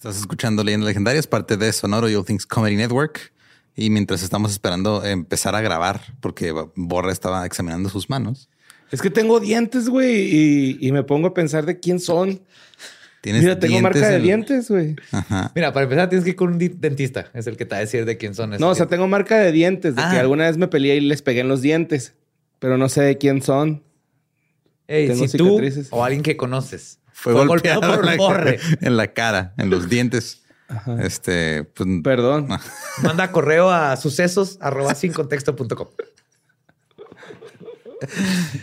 Estás escuchando Leyendas Legendarias, parte de Sonoro y All Things Comedy Network. Y mientras estamos esperando empezar a grabar, porque Borra estaba examinando sus manos. Es que tengo dientes, güey, y, me pongo a pensar de quién son. Mira, tengo marca de dientes, güey. Mira, para empezar tienes que ir con un dentista. Es el que te va a decir de quién son. No, o sea, tengo marca de dientes, de que ah. alguna vez me peleé y les pegué en los dientes. Pero no sé de quién son. Ey, si tú o alguien que conoces fue, golpeado, por un borre. En la cara, en los dientes. Este, pues, perdón. Manda correo a sucesos arroba sin contexto.com.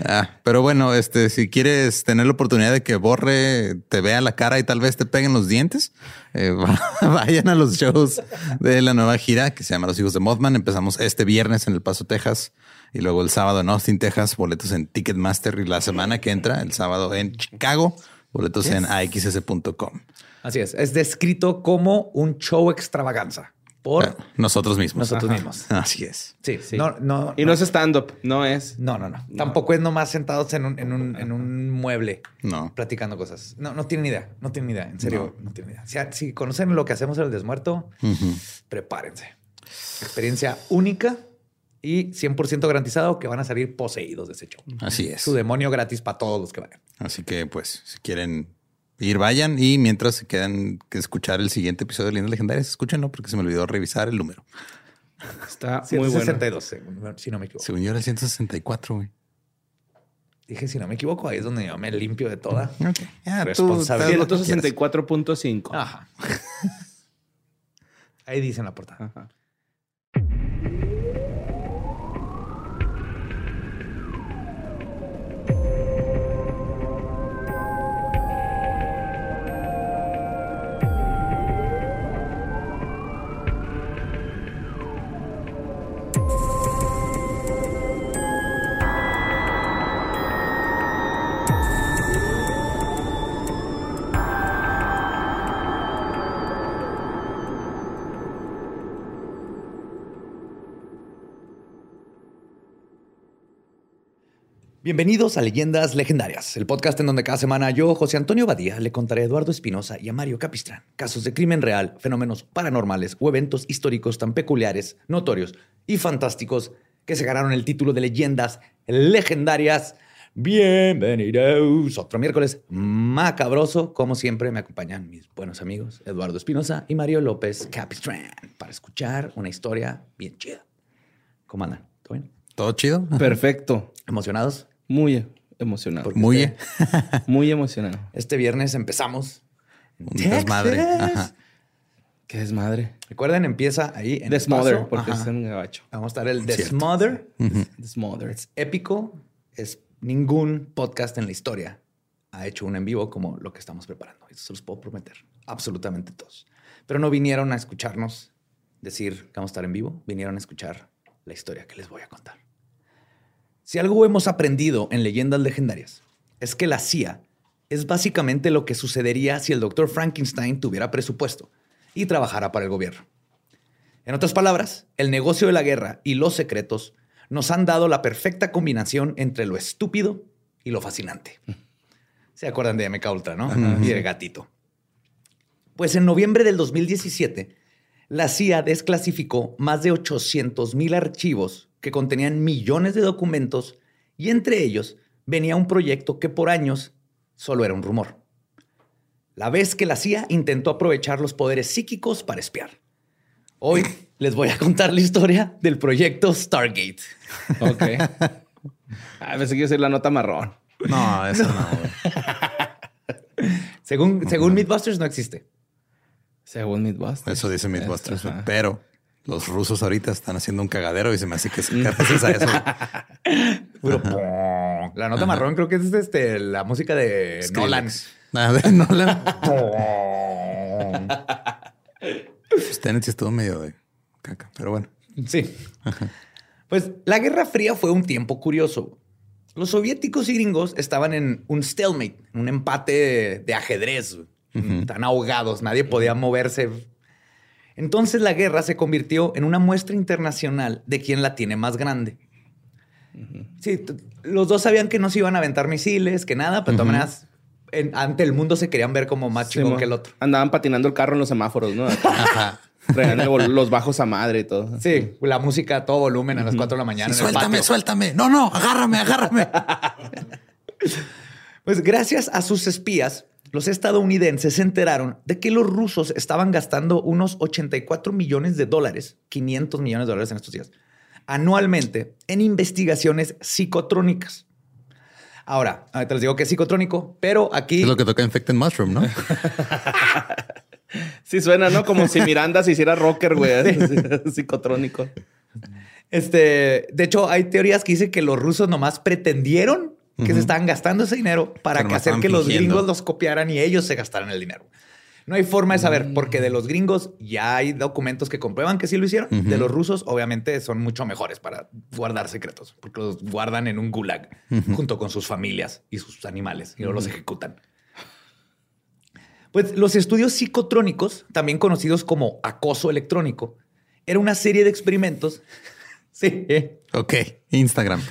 Ah, pero bueno, este, si quieres tener la oportunidad de que Borre te vea la cara y tal vez te peguen los dientes, eh, vayan a los shows de la nueva gira que se llama Los Hijos de Mothman. Empezamos este viernes en El Paso, Texas, y luego el sábado en Austin, Texas, boletos en Ticketmaster y la semana que entra, el sábado en Chicago, boletos en axs.com. Así es, es descrito como un show extravaganza por eh, nosotros mismos. Nosotros mismos. Así es. Sí, sí. No, no, y no, es stand-up, no es. No, no, no, Tampoco es nomás sentados en un, en un, en un mueble. No. Platicando cosas. No, no tienen idea. No tienen idea. En serio, no, tienen idea. Si, conocen lo que hacemos en el desmuerto, prepárense. Experiencia única y 100% garantizado que van a salir poseídos de ese show. Así es. Su demonio gratis para todos los que vayan. Así que, pues, si quieren ir, vayan y mientras se quedan que escuchar el siguiente episodio de Leyendas Legendarias, escúchenlo porque se me olvidó revisar el número. Está muy bueno. si no me equivoco. Según yo era el 164, güey. Dije, si no me equivoco, ahí es donde yo me limpio de toda okay. responsabilidad. 64.5. Ajá. ahí dice en la portada. Ajá. Bienvenidos a Leyendas Legendarias, el podcast en donde cada semana yo, José Antonio Badía, le contaré a Eduardo Espinosa y a Mario Capistrán casos de crimen real, fenómenos paranormales o eventos históricos tan peculiares, notorios y fantásticos que se ganaron el título de Leyendas Legendarias. Bienvenidos. Otro miércoles macabroso. Como siempre, me acompañan mis buenos amigos Eduardo Espinosa y Mario López Capistrán para escuchar una historia bien chida. ¿Cómo andan? ¿Todo bien? ¿Todo chido? Perfecto. ¿Emocionados? Muy emocionado. Muy, este, muy emocionado. Este viernes empezamos. Un desmadre. ¿Qué desmadre? Recuerden, empieza ahí en Desmother, porque es en gabacho. Vamos a estar el Desmother. Desmother. Es épico. Es ningún podcast en la historia ha hecho un en vivo como lo que estamos preparando. Eso se los puedo prometer. Absolutamente todos. Pero no vinieron a escucharnos decir que vamos a estar en vivo. Vinieron a escuchar la historia que les voy a contar. Si algo hemos aprendido en leyendas legendarias es que la CIA es básicamente lo que sucedería si el doctor Frankenstein tuviera presupuesto y trabajara para el gobierno. En otras palabras, el negocio de la guerra y los secretos nos han dado la perfecta combinación entre lo estúpido y lo fascinante. Se acuerdan de MK Ultra, ¿no? Y el gatito. Pues en noviembre del 2017, la CIA desclasificó más de 800 mil archivos que contenían millones de documentos y entre ellos venía un proyecto que por años solo era un rumor. La vez que la CIA intentó aprovechar los poderes psíquicos para espiar. Hoy les voy a contar la historia del proyecto Stargate. Ok. A veces quiero ser la nota marrón. No, eso no. según, según Mythbusters no existe. Según Mythbusters. Eso dice Mythbusters, pero los rusos ahorita están haciendo un cagadero y se me hace que se gracias a eso. la nota marrón creo que es este, la música de Nolan. Nada de Nolan. pues Tenet estuvo medio de caca, pero bueno. Sí. pues la Guerra Fría fue un tiempo curioso. Los soviéticos y gringos estaban en un stalemate, un empate de, ajedrez. Están ahogados, nadie podía moverse entonces la guerra se convirtió en una muestra internacional de quién la tiene más grande. Sí, los dos sabían que no se iban a aventar misiles, que nada, pero de todas maneras ante el mundo se querían ver como más chingón que el otro. Andaban patinando el carro en los semáforos, ¿no? Ajá. los bajos a madre y todo. Sí, la música a todo volumen a las 4 de la mañana. suéltame, suéltame. No, no, agárrame, agárrame. pues gracias a sus espías, los estadounidenses se enteraron de que los rusos estaban gastando unos 84 millones de dólares, 500 millones de dólares en estos días, anualmente en investigaciones psicotrónicas. Ahora, te les digo que es psicotrónico, pero aquí... Es lo que toca Infected Mushroom, ¿no? sí suena, ¿no? Como si Miranda se hiciera rocker, güey. Psicotrónico. Este, de hecho, hay teorías que dicen que los rusos nomás pretendieron que se estaban gastando ese dinero para hacer que los gringos los copiaran y ellos se gastaran el dinero. No hay forma de saber, porque de los gringos ya hay documentos que comprueban que sí lo hicieron. De los rusos, obviamente, son mucho mejores para guardar secretos, porque los guardan en un gulag junto con sus familias y sus animales y no los ejecutan. Pues los estudios psicotrónicos, también conocidos como acoso electrónico, era una serie de experimentos. sí. Ok, Instagram.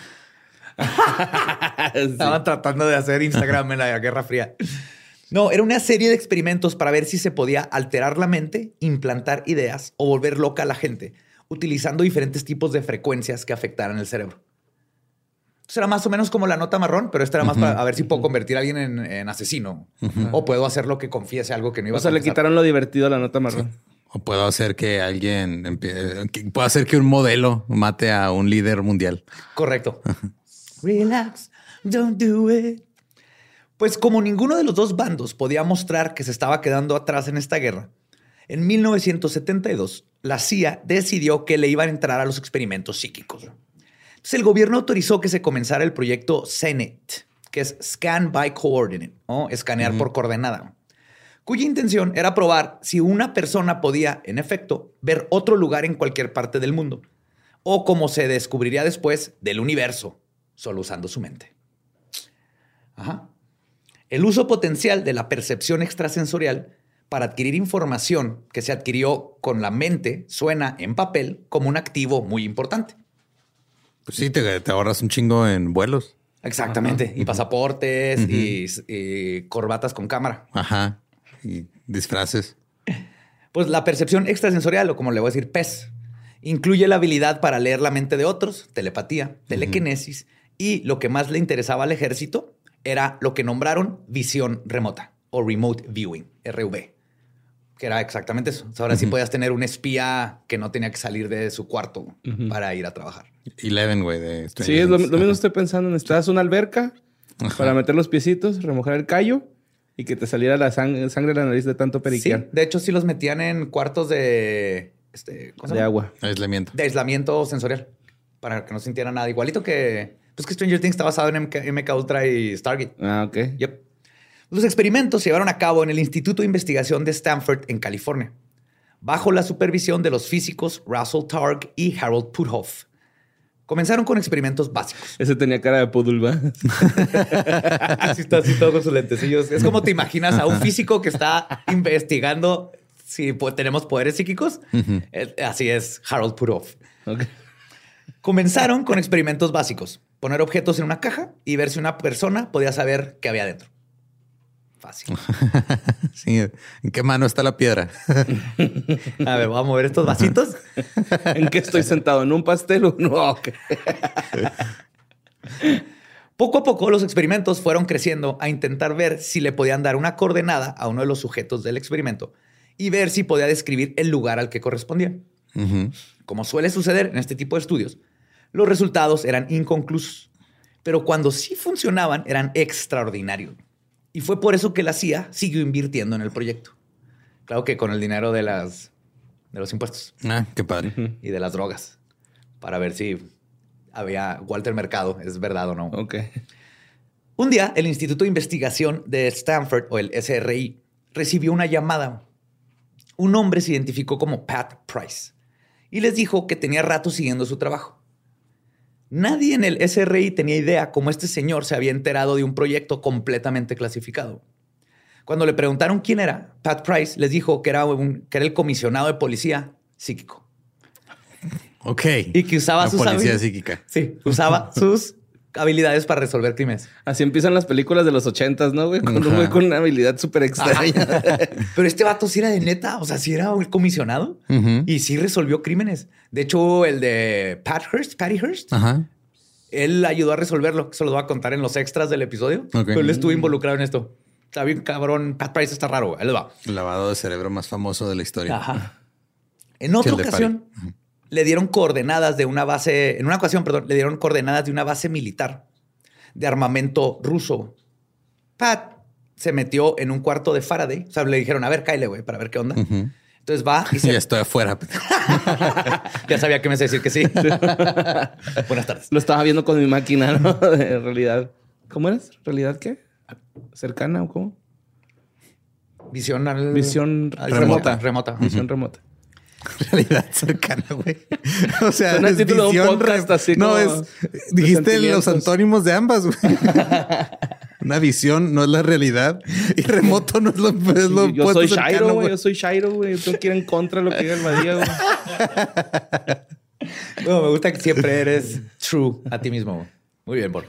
Estaban tratando de hacer Instagram en la Guerra Fría. No, era una serie de experimentos para ver si se podía alterar la mente, implantar ideas o volver loca a la gente, utilizando diferentes tipos de frecuencias que afectaran el cerebro. Entonces era más o menos como la nota marrón, pero esta era más para ver si puedo convertir a alguien en, asesino o puedo hacer lo que confiese algo que no iba a O sea, le quitaron lo divertido a la nota marrón. O puedo hacer que alguien, puedo hacer que un modelo mate a un líder mundial. Correcto. Relax, don't do it. Pues como ninguno de los dos bandos podía mostrar que se estaba quedando atrás en esta guerra, en 1972 la CIA decidió que le iban a entrar a los experimentos psíquicos. Entonces el gobierno autorizó que se comenzara el proyecto CENET, que es Scan by Coordinate, o escanear por coordenada, cuya intención era probar si una persona podía, en efecto, ver otro lugar en cualquier parte del mundo, o como se descubriría después, del universo, solo usando su mente. Ajá. El uso potencial de la percepción extrasensorial para adquirir información que se adquirió con la mente suena en papel como un activo muy importante. Pues sí, te, ahorras un chingo en vuelos. Exactamente. Y pasaportes y, corbatas con cámara. Ajá. Y disfraces. Pues la percepción extrasensorial, o como le voy a decir, PES, incluye la habilidad para leer la mente de otros, telepatía, telequinesis y lo que más le interesaba al ejército, era lo que nombraron visión remota o remote viewing, RV, que era exactamente eso. ahora sí podías tener un espía que no tenía que salir de su cuarto para ir a trabajar. Eleven, güey. De sí, es lo, mismo estoy pensando. Necesitas una alberca para meter los piecitos, remojar el callo y que te saliera la sangre de la nariz de tanto periquear. Sí, de hecho sí los metían en cuartos de... Este, de agua. Aislamiento. De aislamiento sensorial. Para que no sintieran nada. Igualito que pues que Stranger Things está basado en MK, Ultra y Stargate. Ah, ok. Yep. Los experimentos se llevaron a cabo en el Instituto de Investigación de Stanford, en California, bajo la supervisión de los físicos Russell Targ y Harold Puthoff. Comenzaron con experimentos básicos. Ese tenía cara de poodle, ¿va? así está, así todo con sus lentecillos. Es como te imaginas a un físico que está investigando si tenemos poderes psíquicos. Eh, así es Harold Puthoff. Comenzaron con experimentos básicos poner objetos en una caja y ver si una persona podía saber qué había dentro. Fácil. sí. ¿En qué mano está la piedra? a ver, voy a mover estos vasitos. ¿En qué estoy sentado? ¿En un pastel o no? Poco a poco los experimentos fueron creciendo a intentar ver si le podían dar una coordenada a uno de los sujetos del experimento y ver si podía describir el lugar al que correspondía. Como suele suceder en este tipo de estudios, los resultados eran inconclusos, pero cuando sí funcionaban eran extraordinarios. Y fue por eso que la CIA siguió invirtiendo en el proyecto. Claro que con el dinero de, las, de los impuestos. Ah, qué padre. Y de las drogas. Para ver si había Walter Mercado, es verdad o no. Ok. Un día, el Instituto de Investigación de Stanford, o el SRI, recibió una llamada. Un hombre se identificó como Pat Price y les dijo que tenía rato siguiendo su trabajo. Nadie en el SRI tenía idea cómo este señor se había enterado de un proyecto completamente clasificado. Cuando le preguntaron quién era, Pat Price les dijo que era, un, que era el comisionado de policía psíquico. Ok. Y que usaba sus policía psíquica. Sí, usaba sus habilidades para resolver crímenes. Así empiezan las películas de los ochentas, ¿no, güey? Con un güey con una habilidad súper extraña. Pero este vato sí era de neta, o sea, sí era un comisionado y sí resolvió crímenes. De hecho, el de Pat Hearst, Patty Hearst, Ajá. él ayudó a resolverlo. Eso lo voy a contar en los extras del episodio. Pero él estuvo involucrado en esto. Está bien cabrón. Pat Price está raro. les va. El lavado de cerebro más famoso de la historia. Ajá. En otra el ocasión, le dieron coordenadas de una base, en una ocasión, perdón, le dieron coordenadas de una base militar de armamento ruso. Pat se metió en un cuarto de Faraday. O sea, le dijeron, a ver, cáele, güey, para ver qué onda. Entonces va y se... Ya estoy afuera. ya sabía que me ibas a decir que sí. Buenas tardes. Lo estaba viendo con mi máquina, ¿no? De realidad. ¿Cómo eres? ¿Realidad qué? ¿Cercana o cómo? Visión al- Visión remota. Remota. Visión remota. Realidad cercana, güey. O sea, Suena el es título de un visión podcast así No, como es... Dijiste los antónimos de ambas, güey. Una visión no es la realidad y remoto no es lo, es lo yo soy cercano, Shairo, güey. Yo soy Shairo, güey. Yo tengo que ir en contra de lo que diga el Badía, güey. Bueno, me gusta que siempre eres true a ti mismo. güey. Muy bien, Bor.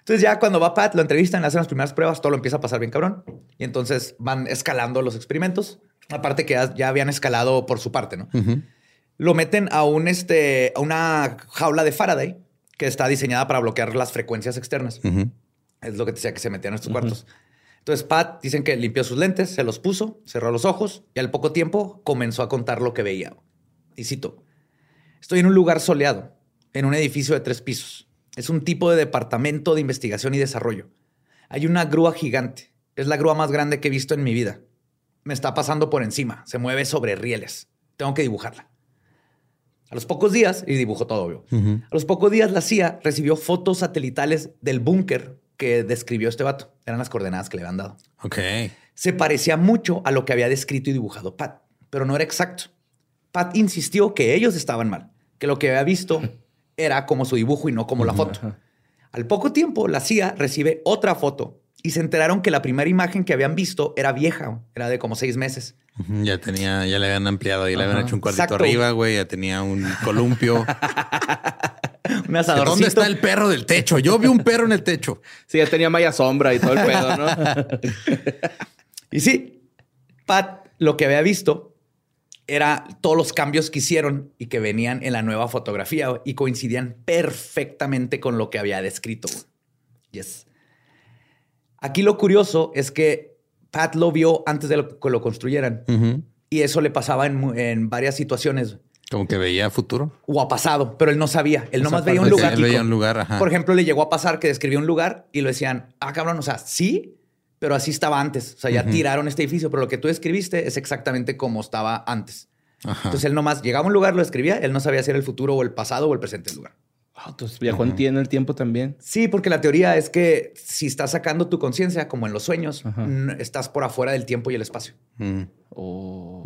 Entonces ya cuando va Pat, lo entrevistan, le hacen las primeras pruebas, todo lo empieza a pasar bien cabrón. Y entonces van escalando los experimentos. Aparte que ya, habían escalado por su parte, ¿no? Lo meten a, un, este, a una jaula de Faraday que está diseñada para bloquear las frecuencias externas. Es lo que te decía que se metían en estos cuartos. Entonces Pat dicen que limpió sus lentes, se los puso, cerró los ojos y al poco tiempo comenzó a contar lo que veía. Y cito, estoy en un lugar soleado, en un edificio de tres pisos. Es un tipo de departamento de investigación y desarrollo. Hay una grúa gigante. Es la grúa más grande que he visto en mi vida. Me está pasando por encima. Se mueve sobre rieles. Tengo que dibujarla. A los pocos días, y dibujó todo, obvio. A los pocos días, la CIA recibió fotos satelitales del búnker que describió este vato. Eran las coordenadas que le habían dado. Ok. Se parecía mucho a lo que había descrito y dibujado Pat, pero no era exacto. Pat insistió que ellos estaban mal, que lo que había visto era como su dibujo y no como la foto. Al poco tiempo, la CIA recibe otra foto y se enteraron que la primera imagen que habían visto era vieja, era de como seis meses. Ya tenía, ya le habían ampliado, ya le habían hecho un cuartito Exacto. arriba, güey. Ya tenía un columpio. Un asadorcito. ¿Dónde está el perro del techo? Yo vi un perro en el techo. Sí, ya tenía malla sombra y todo el pedo, ¿no? Y sí, Pat lo que había visto era todos los cambios que hicieron y que venían en la nueva fotografía y coincidían perfectamente con lo que había descrito. Yes. Aquí lo curioso es que Pat lo vio antes de lo- que lo construyeran y eso le pasaba en, en varias situaciones Como que veía futuro. o ha pasado, pero él no sabía. Él nomás Esa veía un lugar. Él veía un lugar, ajá. Por ejemplo, le llegó a pasar que describió un lugar y lo decían, ah, cabrón, o sea, sí, pero así estaba antes. O sea, ya tiraron este edificio, pero lo que tú escribiste es exactamente como estaba antes. Ajá. Entonces él nomás llegaba a un lugar, lo escribía, él no sabía si era el futuro o el pasado o el presente del lugar. Ah, Entonces viajó en ti en el tiempo también. Sí, porque la teoría es que si estás sacando tu conciencia, como en los sueños, estás por afuera del tiempo y el espacio. Mm. Oh.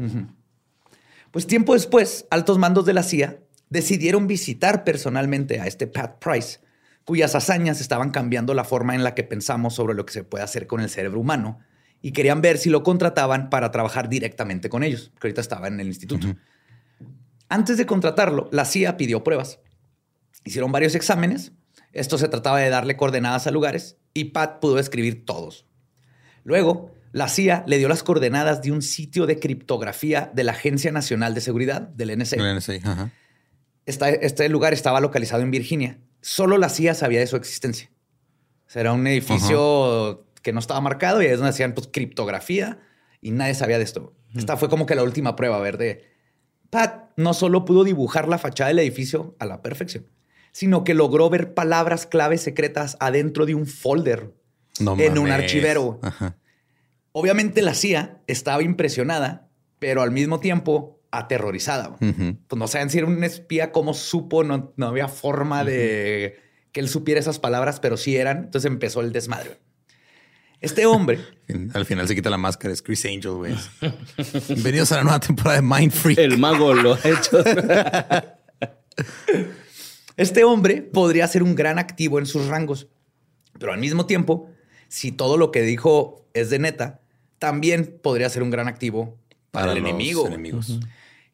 Pues tiempo después, altos mandos de la CIA decidieron visitar personalmente a este Pat Price, cuyas hazañas estaban cambiando la forma en la que pensamos sobre lo que se puede hacer con el cerebro humano y querían ver si lo contrataban para trabajar directamente con ellos, que ahorita estaba en el instituto. Antes de contratarlo, la CIA pidió pruebas. Hicieron varios exámenes. Esto se trataba de darle coordenadas a lugares y Pat pudo escribir todos. Luego, la CIA le dio las coordenadas de un sitio de criptografía de la Agencia Nacional de Seguridad, del NSA. El NSA, ajá. Esta- este lugar estaba localizado en Virginia. Solo la CIA sabía de su existencia. O sea, era un edificio que no estaba marcado y es donde hacían pues, criptografía y nadie sabía de esto. Esta fue como que la última prueba, a ver, de Pat no solo pudo dibujar la fachada del edificio a la perfección, sino que logró ver palabras claves secretas adentro de un folder No en un archivero. Ajá. Obviamente la CIA estaba impresionada, pero al mismo tiempo aterrorizada. Pues no saben si era un espía, cómo supo, no, no había forma de que él supiera esas palabras, pero sí eran. Entonces empezó el desmadre. Este hombre, Al final se quita la máscara, es Chris Angel, güey. Bienvenidos a la nueva temporada de Mind Freak. El mago lo ha hecho. este hombre podría ser un gran activo en sus rangos, pero al mismo tiempo, si todo lo que dijo es de neta, también podría ser un gran activo para, el los enemigo. enemigos.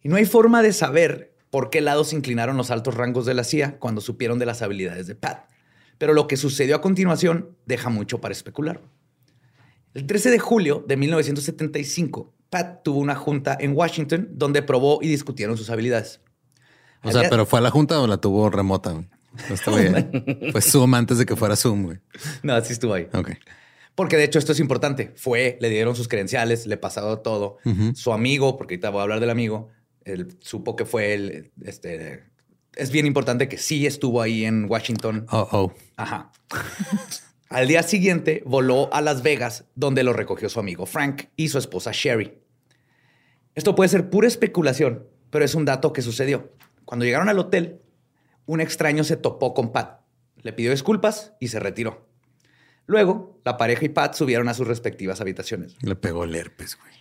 Y no hay forma de saber por qué lado se inclinaron los altos rangos de la CIA cuando supieron de las habilidades de Pat. Pero lo que sucedió a continuación deja mucho para especular. El 13 de julio de 1975, Pat tuvo una junta en Washington donde probó y discutieron sus habilidades. O sea, pero fue a la junta o la tuvo remota. Fue Zoom antes de que fuera Zoom, güey. No, sí estuvo ahí. Ok. Porque de hecho esto es importante. Fue, le dieron sus credenciales, le pasado todo. Su amigo, porque ahorita voy a hablar del amigo, él supo que fue el, este, es bien importante que sí estuvo ahí en Washington. Oh, oh. Ajá. Al día siguiente voló a Las Vegas, donde lo recogió su amigo Frank y su esposa Sherry. Esto puede ser pura especulación, pero es un dato que sucedió. Cuando llegaron al hotel, un extraño se topó con Pat, le pidió disculpas y se retiró. Luego, la pareja y Pat subieron a sus respectivas habitaciones. Le pegó el herpes, güey.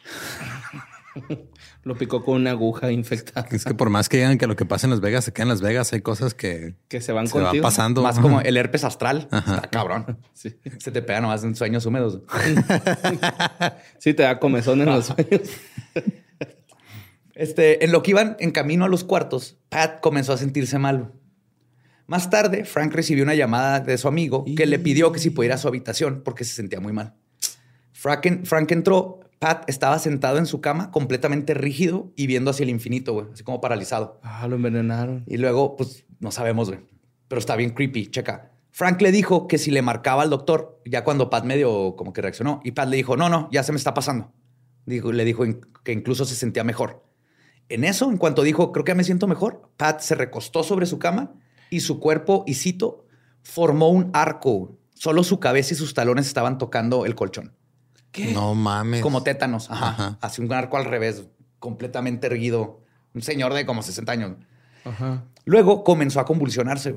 Lo picó con una aguja infectada. Es que por más que digan que lo que pasa en Las Vegas se queda en Las Vegas, hay cosas que, que se van se va pasando. Más como el herpes astral. Está cabrón. Sí. Se te pega nomás en sueños húmedos. sí, te da comezón en los sueños. Este, en lo que iban en camino a los cuartos, Pat comenzó a sentirse mal. Más tarde, Frank recibió una llamada de su amigo que le pidió que si pudiera ir a su habitación porque se sentía muy mal. Frank, Frank entró, Pat estaba sentado en su cama, completamente rígido y viendo hacia el infinito, güey, así como paralizado. Ah, lo envenenaron. Y luego, pues, no sabemos, güey. Pero está bien creepy, checa. Frank le dijo que si le marcaba al doctor, ya cuando Pat medio como que reaccionó, y Pat le dijo, no, no, ya se me está pasando. Dijo, le dijo que incluso se sentía mejor. En eso, en cuanto dijo, creo que me siento mejor, Pat se recostó sobre su cama y su cuerpo, y cito, formó un arco. Solo su cabeza y sus talones estaban tocando el colchón. ¿Qué? No mames. Como tétanos. Ajá. Así un arco al revés, completamente erguido. Un señor de como 60 años. Ajá. Luego comenzó a convulsionarse.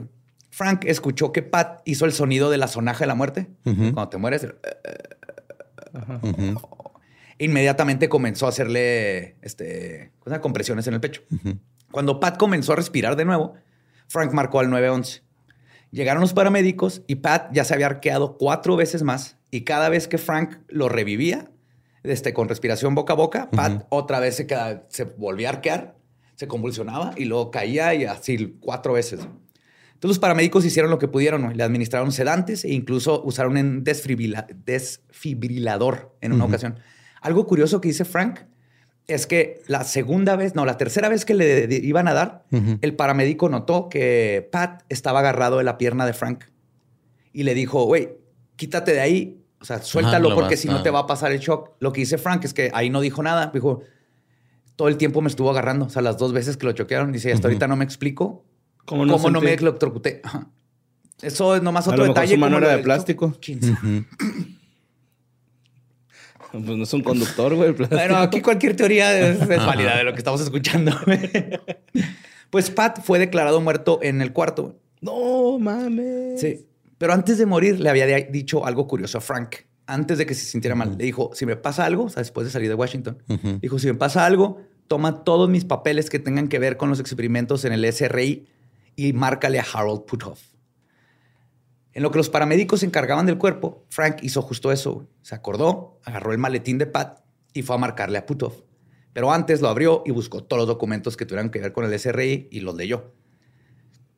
Frank escuchó que Pat hizo el sonido de la sonaja de la muerte. Cuando te mueres. Ajá. Inmediatamente comenzó a hacerle este, compresiones en el pecho. Cuando Pat comenzó a respirar de nuevo, Frank marcó al 911. Llegaron los paramédicos y Pat ya se había arqueado cuatro veces más y cada vez que Frank lo revivía, este, con respiración boca a boca, Pat otra vez se, se volvía a arquear, se convulsionaba y luego caía y así cuatro veces. Entonces los paramédicos hicieron lo que pudieron, le administraron sedantes e incluso usaron un desfibrilador en una ocasión. Algo curioso que dice Frank es que la segunda vez, no, la tercera vez que le iban a dar, el paramédico notó que Pat estaba agarrado de la pierna de Frank y le dijo, güey, quítate de ahí, o sea, suéltalo porque si no te va a pasar el shock. Lo que dice Frank es que ahí no dijo nada, dijo, todo el tiempo me estuvo agarrando, o sea, las dos veces que lo choquearon, dice, hasta ahorita no me explico cómo no, me electrocuté. Eso es nomás otro detalle. Su mano era de plástico. Pues no es un conductor, güey. Bueno, aquí cualquier teoría es, válida de lo que estamos escuchando. pues Pat fue declarado muerto en el cuarto. No mames. Sí. Pero antes de morir le había dicho algo curioso a Frank. Antes de que se sintiera mal. Le dijo, si me pasa algo, o sea, después de salir de Washington, dijo, si me pasa algo, toma todos mis papeles que tengan que ver con los experimentos en el SRI y márcale a Harold Puthoff. En lo que los paramédicos se encargaban del cuerpo, Frank hizo justo eso. Se acordó, agarró el maletín de Pat y fue a marcarle a Putov. Pero antes lo abrió y buscó todos los documentos que tuvieran que ver con el SRI y los leyó.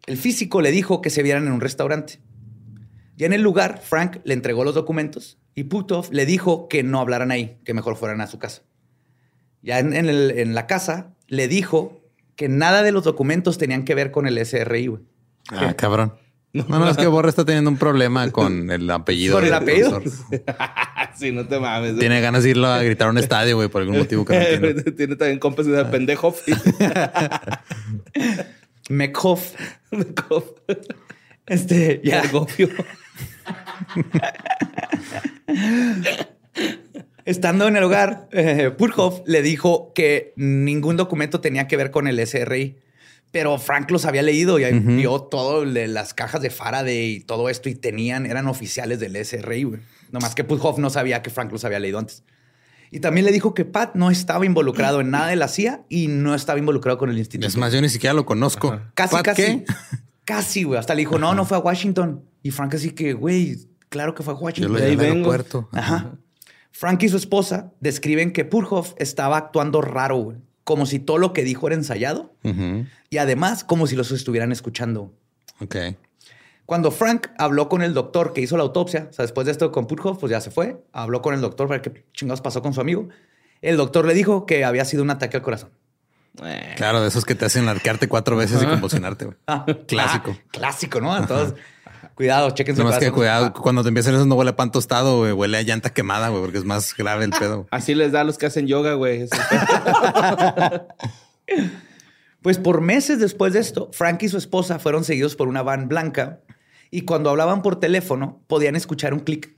El físico le dijo que se vieran en un restaurante. Ya en el lugar, Frank le entregó los documentos y Putov le dijo que no hablaran ahí, que mejor fueran a su casa. Ya en, la casa, le dijo que nada de los documentos tenían que ver con el SRI. Ah, cabrón. No, no, es que Borra está teniendo un problema con el apellido. ¿Con el apellido? sí, no te mames. Tiene ganas de irlo a gritar a un estadio, güey, por algún motivo que no tiene. tiene también compas de pendejo. Mekhoff. Mekhoff. Este, ya. Estando en el hogar, eh, Purhoff le dijo que ningún documento tenía que ver con el SRI pero Frank los había leído y vio todo las cajas de Faraday y todo esto y tenían, eran oficiales del SRI, güey. Nomás que Puthoff no sabía que Frank los había leído antes. Y también le dijo que Pat no estaba involucrado en nada de la CIA y no estaba involucrado con el instituto. Es más, yo ni siquiera lo conozco. Casi, casi. Casi, güey. Hasta le dijo, no, no fue a Washington. Y Frank así que, güey, claro que fue a Washington. Yo lo ahí aeropuerto. Ajá. Frank y su esposa describen que Purhoff estaba actuando raro, güey como si todo lo que dijo era ensayado y además como si los estuvieran escuchando. Ok. Cuando Frank habló con el doctor que hizo la autopsia, o sea, después de esto con Puthoff, pues ya se fue, habló con el doctor para ver qué chingados pasó con su amigo. El doctor le dijo que había sido un ataque al corazón. Eh. Claro, de esos que te hacen arquearte cuatro veces y convulsionarte. Ah, clásico. Ah, clásico, ¿no? Todos. Cuidado, chequen su más que cuidado, cuando te empiezan eso no huele a pan tostado, güey, huele a llanta quemada, güey, porque es más grave el pedo. Así les da a los que hacen yoga, güey. pues por meses después de esto, Frank y su esposa fueron seguidos por una van blanca y cuando hablaban por teléfono podían escuchar un clic.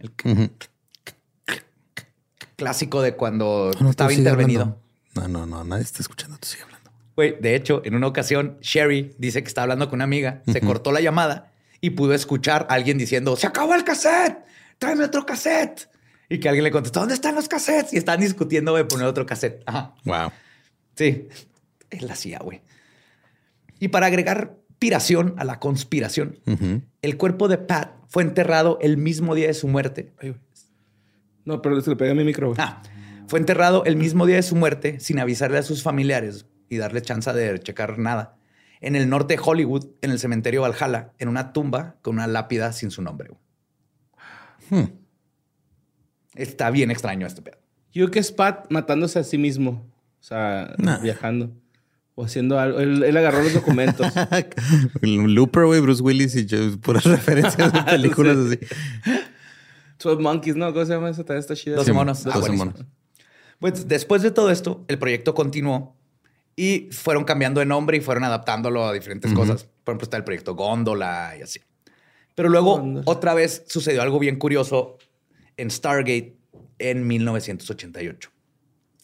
Clásico de cuando estaba intervenido. No, no, no, nadie está escuchando, tú sigue hablando. Güey, de hecho, en una ocasión, Sherry dice que está hablando con una amiga, se cortó la llamada y pudo escuchar a alguien diciendo, se acabó el cassette, tráeme otro cassette. Y que alguien le contestó, ¿dónde están los cassettes? Y están discutiendo de poner otro cassette. Ajá. Wow. Sí, es la CIA, güey. Y para agregar piración a la conspiración, el cuerpo de Pat fue enterrado el mismo día de su muerte. no, pero se le pegué a mi micro. Ah, fue enterrado el mismo día de su muerte sin avisarle a sus familiares y darle chance de checar nada en el norte de Hollywood, en el cementerio Valhalla, en una tumba con una lápida sin su nombre. Hmm. Está bien extraño este pedo. Yo que es Pat matándose a sí mismo. O sea, viajando. O haciendo algo. Él, agarró los documentos. Looper, güey, Bruce Willis y yo, puras referencias de películas así. Twelve Monkeys, ¿no? ¿Cómo se llama esa? Está chida. Dos monos. Dos monos. Pues después de todo esto, el proyecto continuó y fueron cambiando de nombre y fueron adaptándolo a diferentes cosas. Por ejemplo, está el proyecto Góndola y así. Pero luego otra vez sucedió algo bien curioso en Stargate en 1988.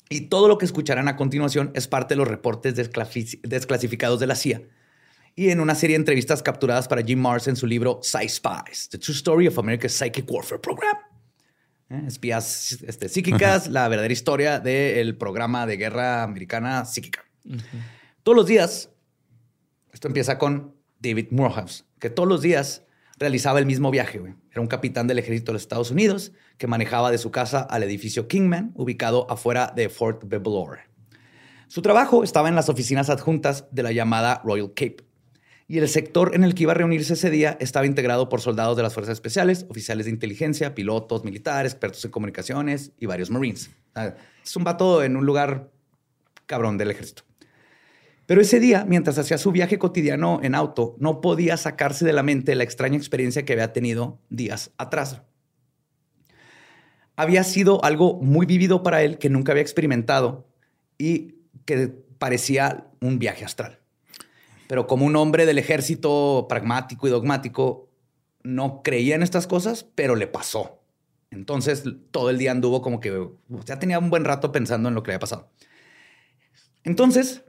Y todo lo que escucharán a continuación es parte de los reportes desclasificados de la CIA y en una serie de entrevistas capturadas para Jim Mars en su libro Psy Spies, The True Story of America's Psychic Warfare Program. ¿Eh? Espías este, psíquicas, la verdadera historia del programa de guerra americana psíquica. Todos los días, esto empieza con David Morehouse, que todos los días realizaba el mismo viaje. Era un capitán del ejército de los Estados Unidos que manejaba de su casa al edificio Kingman, ubicado afuera de Fort Belvoir. Su trabajo estaba en las oficinas adjuntas de la llamada Royal Cape. Y el sector en el que iba a reunirse ese día estaba integrado por soldados de las fuerzas especiales, oficiales de inteligencia, pilotos militares, expertos en comunicaciones y varios Marines. Es un vato en un lugar cabrón del ejército. Pero ese día, mientras hacía su viaje cotidiano en auto, no podía sacarse de la mente la extraña experiencia que había tenido días atrás. Había sido algo muy vivido para él que nunca había experimentado y que parecía un viaje astral. Pero como un hombre del ejército pragmático y dogmático, no creía en estas cosas, pero le pasó. Entonces todo el día anduvo como que ya tenía un buen rato pensando en lo que le había pasado. Entonces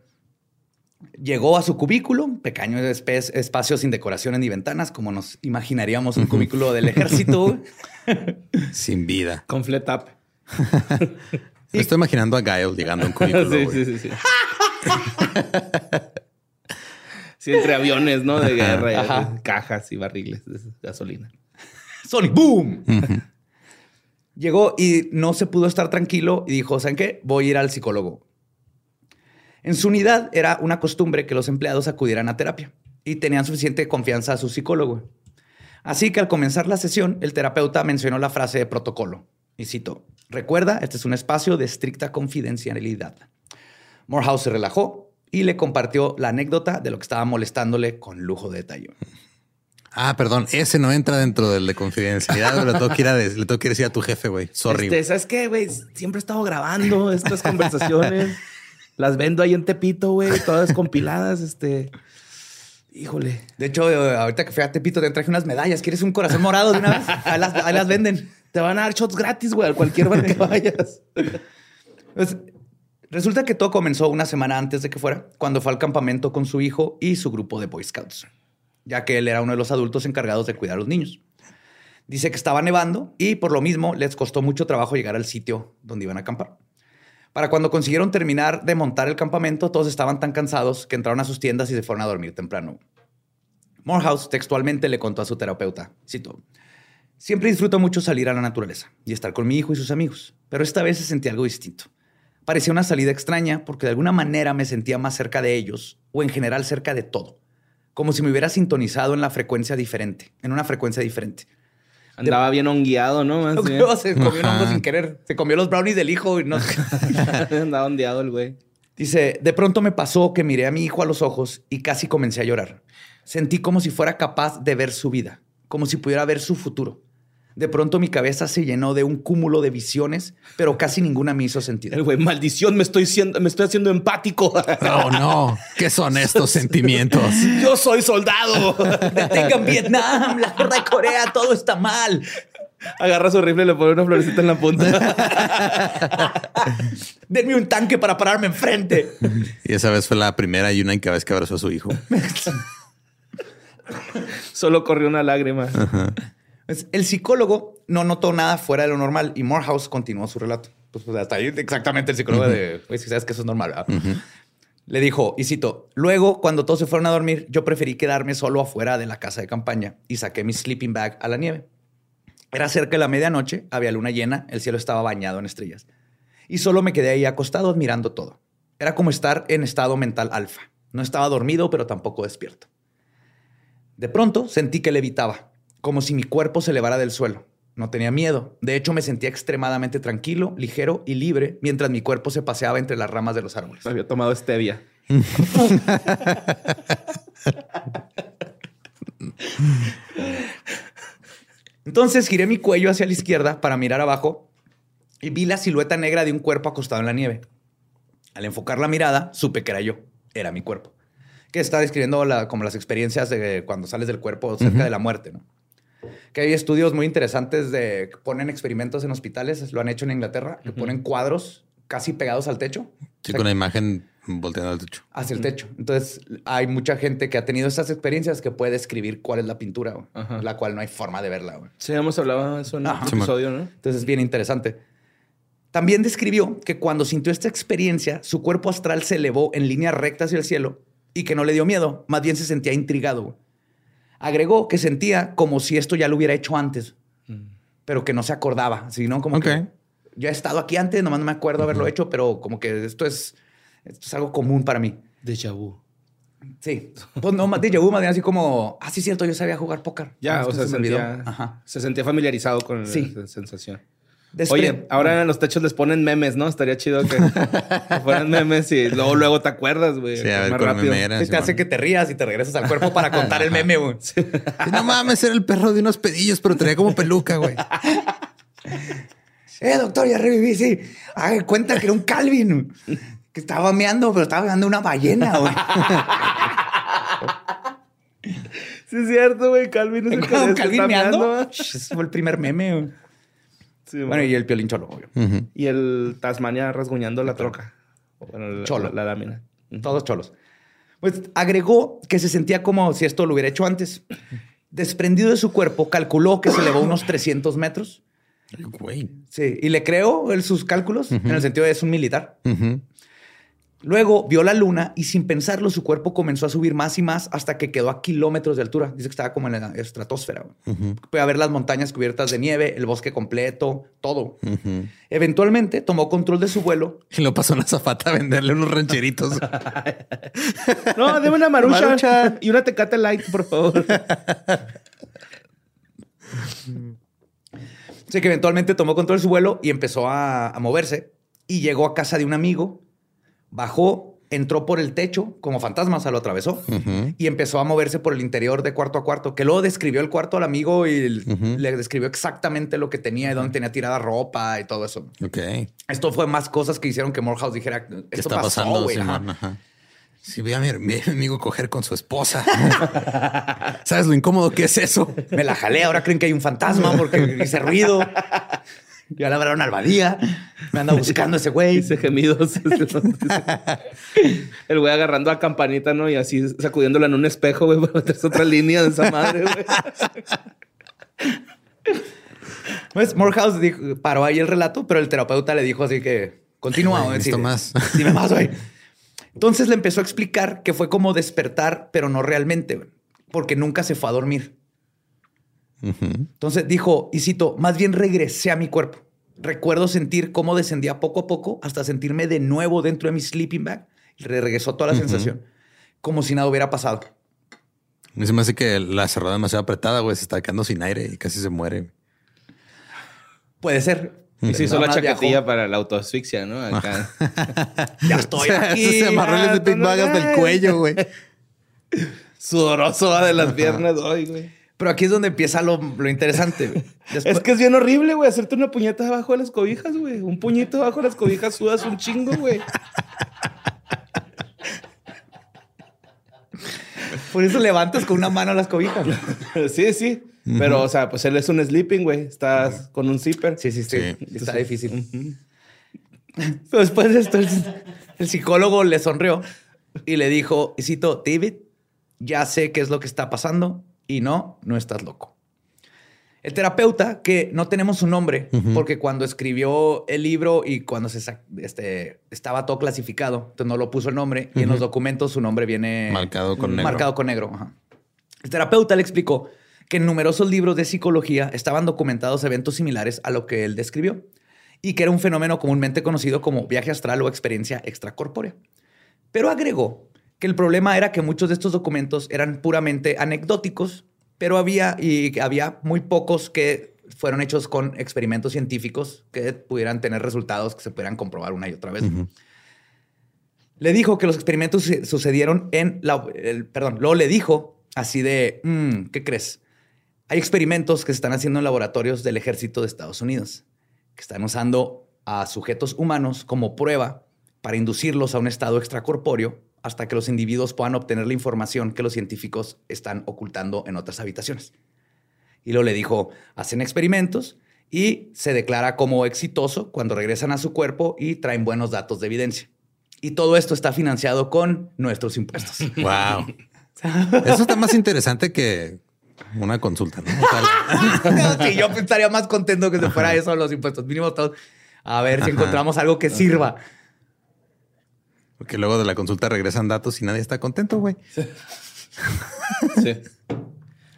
Llegó a su cubículo, pequeño espacio sin decoraciones ni ventanas, como nos imaginaríamos un cubículo del ejército. sin vida. Con flat up. Me estoy imaginando a Gael llegando a un cubículo. sí, sí, sí, sí. entre aviones, ¿no? De guerra, cajas y barriles de gasolina. Sonic Boom. Llegó y no se pudo estar tranquilo y dijo, ¿saben qué? Voy a ir al psicólogo. En su unidad era una costumbre que los empleados acudieran a terapia y tenían suficiente confianza a su psicólogo. Así que al comenzar la sesión, el terapeuta mencionó la frase de protocolo. Y cito, recuerda, este es un espacio de estricta confidencialidad. Morehouse se relajó y le compartió la anécdota de lo que estaba molestándole con lujo de detalle. Ah, perdón, ese no entra dentro del de confidencialidad. le tengo que ir a, le tengo que decir a tu jefe, güey. Sorry. Este, ¿Sabes qué, güey? Siempre he estado grabando estas conversaciones. Las vendo ahí en Tepito, güey, todas compiladas, este. Híjole. De hecho, eh, ahorita que fui a Tepito te traje unas medallas. ¿Quieres un corazón morado de una vez? Ahí las, venden. Te van a dar shots gratis, güey, a cualquier bar que vayas. Pues, resulta que todo comenzó una semana antes de que fuera, cuando fue al campamento con su hijo y su grupo de Boy Scouts, ya que él era uno de los adultos encargados de cuidar a los niños. Dice que estaba nevando y por lo mismo les costó mucho trabajo llegar al sitio donde iban a acampar. Para cuando consiguieron terminar de montar el campamento, todos estaban tan cansados que entraron a sus tiendas y se fueron a dormir temprano. Morehouse textualmente le contó a su terapeuta, cito, Siempre disfruto mucho salir a la naturaleza y estar con mi hijo y sus amigos, pero esta vez se sentía algo distinto. Parecía una salida extraña porque de alguna manera me sentía más cerca de ellos o en general cerca de todo. como si me hubiera sintonizado en la frecuencia diferente, en una frecuencia diferente. Andaba bien ongueado, ¿no? Más bien. se comió un hongo sin querer. Se comió los brownies del hijo y no. Andaba ondeado el güey. Dice, de pronto me pasó que miré a mi hijo a los ojos y casi comencé a llorar. Sentí como si fuera capaz de ver su vida, como si pudiera ver su futuro. De pronto mi cabeza se llenó de un cúmulo de visiones, pero casi ninguna me hizo sentido. El güey, maldición, me estoy, siendo, me estoy haciendo empático. No, no. ¿Qué son estos sentimientos? Yo soy soldado. Detengan Vietnam, la guerra de Corea, todo está mal. Agarra su rifle y le pone una florecita en la punta. Denme un tanque para pararme enfrente. Y esa vez fue la primera y única vez que abrazó a su hijo. Solo corrió una lágrima. Pues, el psicólogo no notó nada fuera de lo normal y Morehouse continuó su relato. Pues, pues, hasta ahí exactamente el psicólogo de, pues si sabes que eso es normal, ¿verdad? Le dijo, y cito, luego cuando todos se fueron a dormir, yo preferí quedarme solo afuera de la casa de campaña y saqué mi sleeping bag a la nieve. Era cerca de la medianoche, había luna llena, el cielo estaba bañado en estrellas. Y solo me quedé ahí acostado admirando todo. Era como estar en estado mental alfa. No estaba dormido, pero tampoco despierto. De pronto sentí que levitaba, como si mi cuerpo se elevara del suelo. No tenía miedo. De hecho, me sentía extremadamente tranquilo, ligero y libre mientras mi cuerpo se paseaba entre las ramas de los árboles. Había tomado stevia. Entonces giré mi cuello hacia la izquierda para mirar abajo y vi la silueta negra de un cuerpo acostado en la nieve. Al enfocar la mirada, supe que era yo, era mi cuerpo. Que está describiendo la- como las experiencias de cuando sales del cuerpo cerca de la muerte, ¿no? Que hay estudios muy interesantes de que ponen experimentos en hospitales, lo han hecho en Inglaterra, que ponen cuadros casi pegados al techo. Sí, O sea, con la imagen volteando al techo. hacia el techo. Entonces, hay mucha gente que ha tenido estas experiencias que puede describir cuál es la pintura, Ajá. la cual no hay forma de verla. güey. Sí, hemos hablado de eso en un episodio, ¿no? Entonces es bien interesante. También describió que cuando sintió esta experiencia, su cuerpo astral se elevó en línea recta hacia el cielo y que no le dio miedo, más bien se sentía intrigado. Agregó que sentía como si esto ya lo hubiera hecho antes, pero que no se acordaba, sino como Ok. que yo he estado aquí antes, nomás no me acuerdo haberlo hecho, pero como que esto es, esto es algo común para mí. Déjà vu. Sí. Pues no, más déjà vu, más bien así como, ah, sí, cierto, yo sabía jugar póker. Ya, o sea, se olvidó. sentía, Ajá. se sentía familiarizado con Sí. esa sensación. Oye, ahora en los techos les ponen memes, ¿no? Estaría chido que, que fueran memes y luego, luego te acuerdas, güey. Sí, a ver más rápido. meme era. Es que hace que te rías y te regresas al cuerpo para contar el meme, güey. Sí, No mames, era el perro de unos pedillos, pero tenía como peluca, güey. Eh, doctor, ya reviví, sí. Haga cuenta que era un Calvin que estaba meando, pero estaba meando una ballena, güey. Sí, es cierto, güey. Calvin es el que ¿Un se Calvin está meando? meando. Ese fue el primer meme, güey. Sí, Bueno, y el piolín cholo, obvio. Y el Tasmania rasguñando la troca. Bueno, la, Cholo. La, la lámina. Todos cholos. Pues agregó que se sentía como si esto lo hubiera hecho antes. Desprendido de su cuerpo, calculó que se elevó unos 300 metros. Güey. Sí, y le creo sus cálculos en el sentido de es un militar. Luego vio la luna y sin pensarlo su cuerpo comenzó a subir más y más hasta que quedó a kilómetros de altura. Dice que estaba como en la estratosfera. güey. Puede ver las montañas cubiertas de nieve, el bosque completo, todo. Eventualmente tomó control de su vuelo. Y lo pasó a una zafata a venderle unos rancheritos. No, deme una marucha, y una tecate light, por favor. Así que eventualmente tomó control de su vuelo y empezó a, a moverse. Y llegó a casa de un amigo, bajó, entró por el techo como fantasma, o sea, lo atravesó y empezó a moverse por el interior de cuarto a cuarto. Que luego describió el cuarto al amigo y le describió exactamente lo que tenía y dónde tenía tirada ropa y todo eso. Ok. Esto fue más cosas que hicieron que Morehouse dijera: Esto ¿Qué está pasó, pasando, güey, ajá". Simón? Ajá. Sí, vi a mi, mi amigo coger con su esposa. ¿Sabes lo incómodo que es eso? Me la jalé, ahora creen que hay un fantasma porque hice ruido. Ya la hablaron al badía. Me anda buscando ese güey. Dice gemidos. El güey agarrando a campanita, ¿no? Y así sacudiéndola en un espejo, güey, para meterse otra línea de esa madre, güey. Pues Morehouse dijo- paró ahí el relato, pero el terapeuta le dijo así que continúa. Sí, más. Dime más, güey. Entonces le empezó a explicar que fue como despertar, pero no realmente, porque nunca se fue a dormir. Entonces dijo, y cito, más bien regresé a mi cuerpo. Recuerdo sentir cómo descendía poco a poco hasta sentirme de nuevo dentro de mi sleeping bag. Y regresó toda la sensación, como si nada hubiera pasado. Me se me hace que la cerró demasiado apretada, güey. Se está quedando sin aire y casi se muere. Puede ser. Y se hizo la chaquetilla viajó. para la autoasfixia, ¿no? Acá. Ya estoy aquí. Se amarró el Big Bag hasta el ay. cuello, güey. Sudoroso va de las piernas hoy, güey. Pero aquí es donde empieza lo, lo interesante. güey. Después- Es que es bien horrible, güey, hacerte una puñeta debajo de las cobijas, güey. Un puñito debajo de las cobijas sudas un chingo, güey. por eso levantas con una mano las cobijas. Sí, sí. Pero, o sea, pues él es un sleeping, güey. Estás con un zipper. Sí, sí, sí. Sí. Está difícil. Pero después de esto, el, el psicólogo le sonrió y le dijo, y cito, David, ya sé qué es lo que está pasando y no, no estás loco. El terapeuta, que no tenemos su nombre, porque cuando escribió el libro y cuando se este, estaba todo clasificado, entonces no lo puso el nombre y en los documentos su nombre viene Marcado con negro. Marcado con negro. ajá. El terapeuta le explicó que en numerosos libros de psicología estaban documentados eventos similares a lo que él describió y que era un fenómeno comúnmente conocido como viaje astral o experiencia extracorpórea. Pero agregó que el problema era que muchos de estos documentos eran puramente anecdóticos, pero había y había muy pocos que fueron hechos con experimentos científicos que pudieran tener resultados que se pudieran comprobar una y otra vez. Le dijo que los experimentos su- sucedieron en la, el- perdón, luego le dijo así de, "Mm, ¿qué crees? Hay experimentos que se están haciendo en laboratorios del ejército de Estados Unidos, que están usando a sujetos humanos como prueba para inducirlos a un estado extracorpóreo hasta que los individuos puedan obtener la información que los científicos están ocultando en otras habitaciones. Y luego le dijo, hacen experimentos y se declara como exitoso cuando regresan a su cuerpo y traen buenos datos de evidencia. Y todo esto está financiado con nuestros impuestos. Wow. Eso está más interesante que una consulta, ¿no? Sí, yo estaría más contento que se fuera eso los impuestos. Mínimo todos. A ver si encontramos algo que sirva. Porque luego de la consulta regresan datos y nadie está contento, güey. Sí.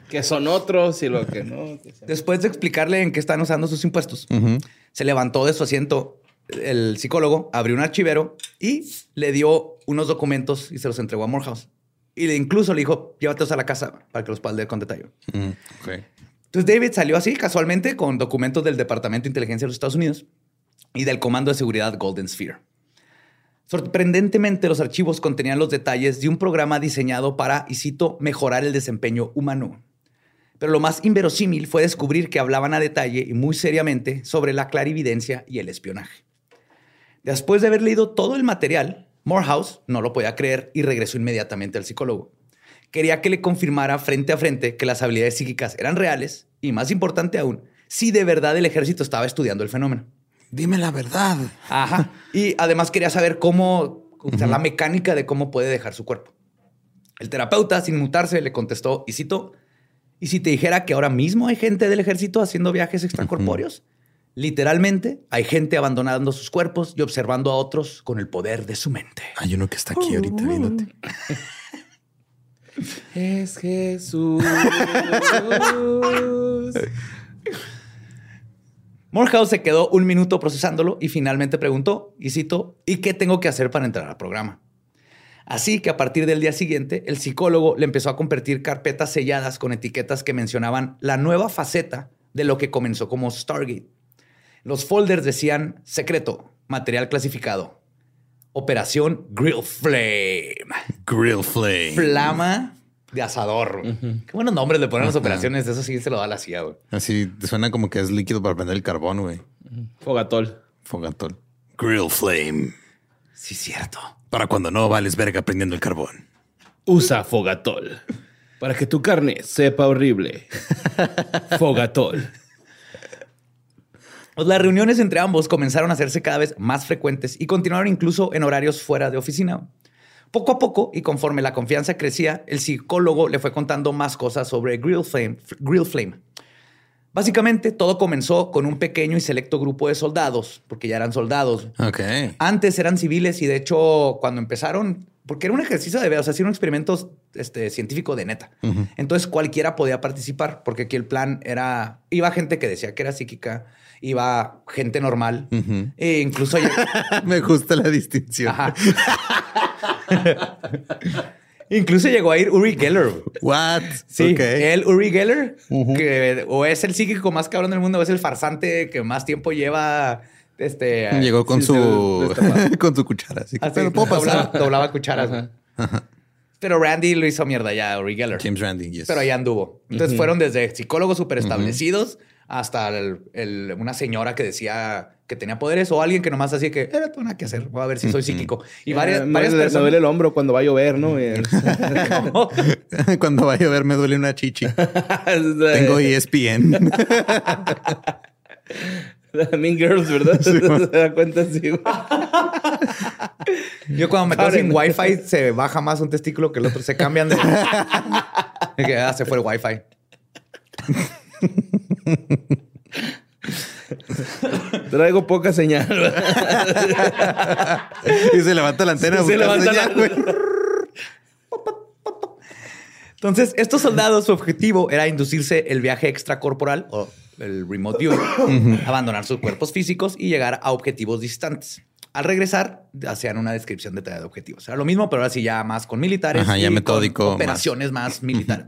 que son otros y lo que no. que Después de explicarle en qué están usando sus impuestos, se levantó de su asiento el psicólogo, abrió un archivero y le dio unos documentos y se los entregó a Morehouse. Y le- incluso le dijo, llévatelos a la casa para que los puedas leer con detalle. Mm. Entonces David salió así casualmente con documentos del Departamento de Inteligencia de los Estados Unidos y del Comando de Seguridad Golden Sphere. Sorprendentemente, los archivos contenían los detalles de un programa diseñado para, y cito, mejorar el desempeño humano. Pero lo más inverosímil fue descubrir que hablaban a detalle y muy seriamente sobre la clarividencia y el espionaje. Después de haber leído todo el material, Morehouse no lo podía creer y regresó inmediatamente al psicólogo. Quería que le confirmara frente a frente que las habilidades psíquicas eran reales y, más importante aún, si de verdad el ejército estaba estudiando el fenómeno. Dime la verdad. Ajá. Y además quería saber cómo, o sea, la mecánica de cómo puede dejar su cuerpo. El terapeuta, sin mutarse, le contestó, y cito, ¿y si te dijera que ahora mismo hay gente del ejército haciendo viajes extracorpóreos? Literalmente, hay gente abandonando sus cuerpos y observando a otros con el poder de su mente. Hay uno que está aquí ahorita viéndote. Es Jesús. Morehouse se quedó un minuto procesándolo y finalmente preguntó, y cito, ¿y qué tengo que hacer para entrar al programa? Así que a partir del día siguiente, el psicólogo le empezó a compartir carpetas selladas con etiquetas que mencionaban la nueva faceta de lo que comenzó como Stargate. Los folders decían secreto, material clasificado, operación Grill Flame, Grill Flame. flama de asador. Qué buenos nombres le ponen a las operaciones, eso sí se lo da la CIA. güey. Así suena como que es líquido para prender el carbón, güey. Fogatol. Fogatol. Grill Flame. Sí, cierto. Para cuando no vales verga prendiendo el carbón. Usa Fogatol. Para que tu carne sepa horrible. Fogatol. Pues las reuniones entre ambos comenzaron a hacerse cada vez más frecuentes y continuaron incluso en horarios fuera de oficina. Poco a poco, y conforme la confianza crecía, el psicólogo le fue contando más cosas sobre Grill Flame. Grill Flame. Básicamente, todo comenzó con un pequeño y selecto grupo de soldados, porque ya eran soldados. Ok. Antes eran civiles y de hecho cuando empezaron, porque era un ejercicio de, o sea, era un experimento este, científico de neta. Entonces cualquiera podía participar, porque aquí el plan era, iba gente que decía que era psíquica, iba gente normal, e incluso... Me gusta la distinción. Ajá. Incluso llegó a ir Uri Geller. What? Sí, Ok. el Uri Geller, que o es el psíquico más cabrón del mundo, o es el farsante que más tiempo lleva. Este Llegó con Sí, su con su cuchara. Así que así, pero puedo doblaba, pasar. doblaba cucharas. Pero Randy lo hizo mierda ya, Uri Geller. James Randy, yes. Pero ahí anduvo. Entonces fueron desde psicólogos súper establecidos hasta el- el- una señora que decía que tenía poderes o alguien que nomás así que era tú nada que hacer. Voy a ver si soy psíquico. Y varias, Eh, me varias duele- me duele el hombro cuando va a llover, ¿no? Cuando vaya a ver me duele una chichi. Tengo ESPN. mean Girls, ¿verdad? Se da cuenta, sí. güey. Yo cuando me quedo sin wifi se baja más un testículo que el otro. Se cambian de. De que, ah, se fue el wifi. Traigo poca señal. y se levanta la antena. a Se buscar levanta señal, la- güey. Entonces, estos soldados, su objetivo era inducirse el viaje extracorporal o el remote viewing, abandonar sus cuerpos físicos y llegar a objetivos distantes. Al regresar, hacían una descripción detallada de objetivos. Era lo mismo, pero ahora sí ya más con militares. Ajá, ya y con metódico, Operaciones más, militares.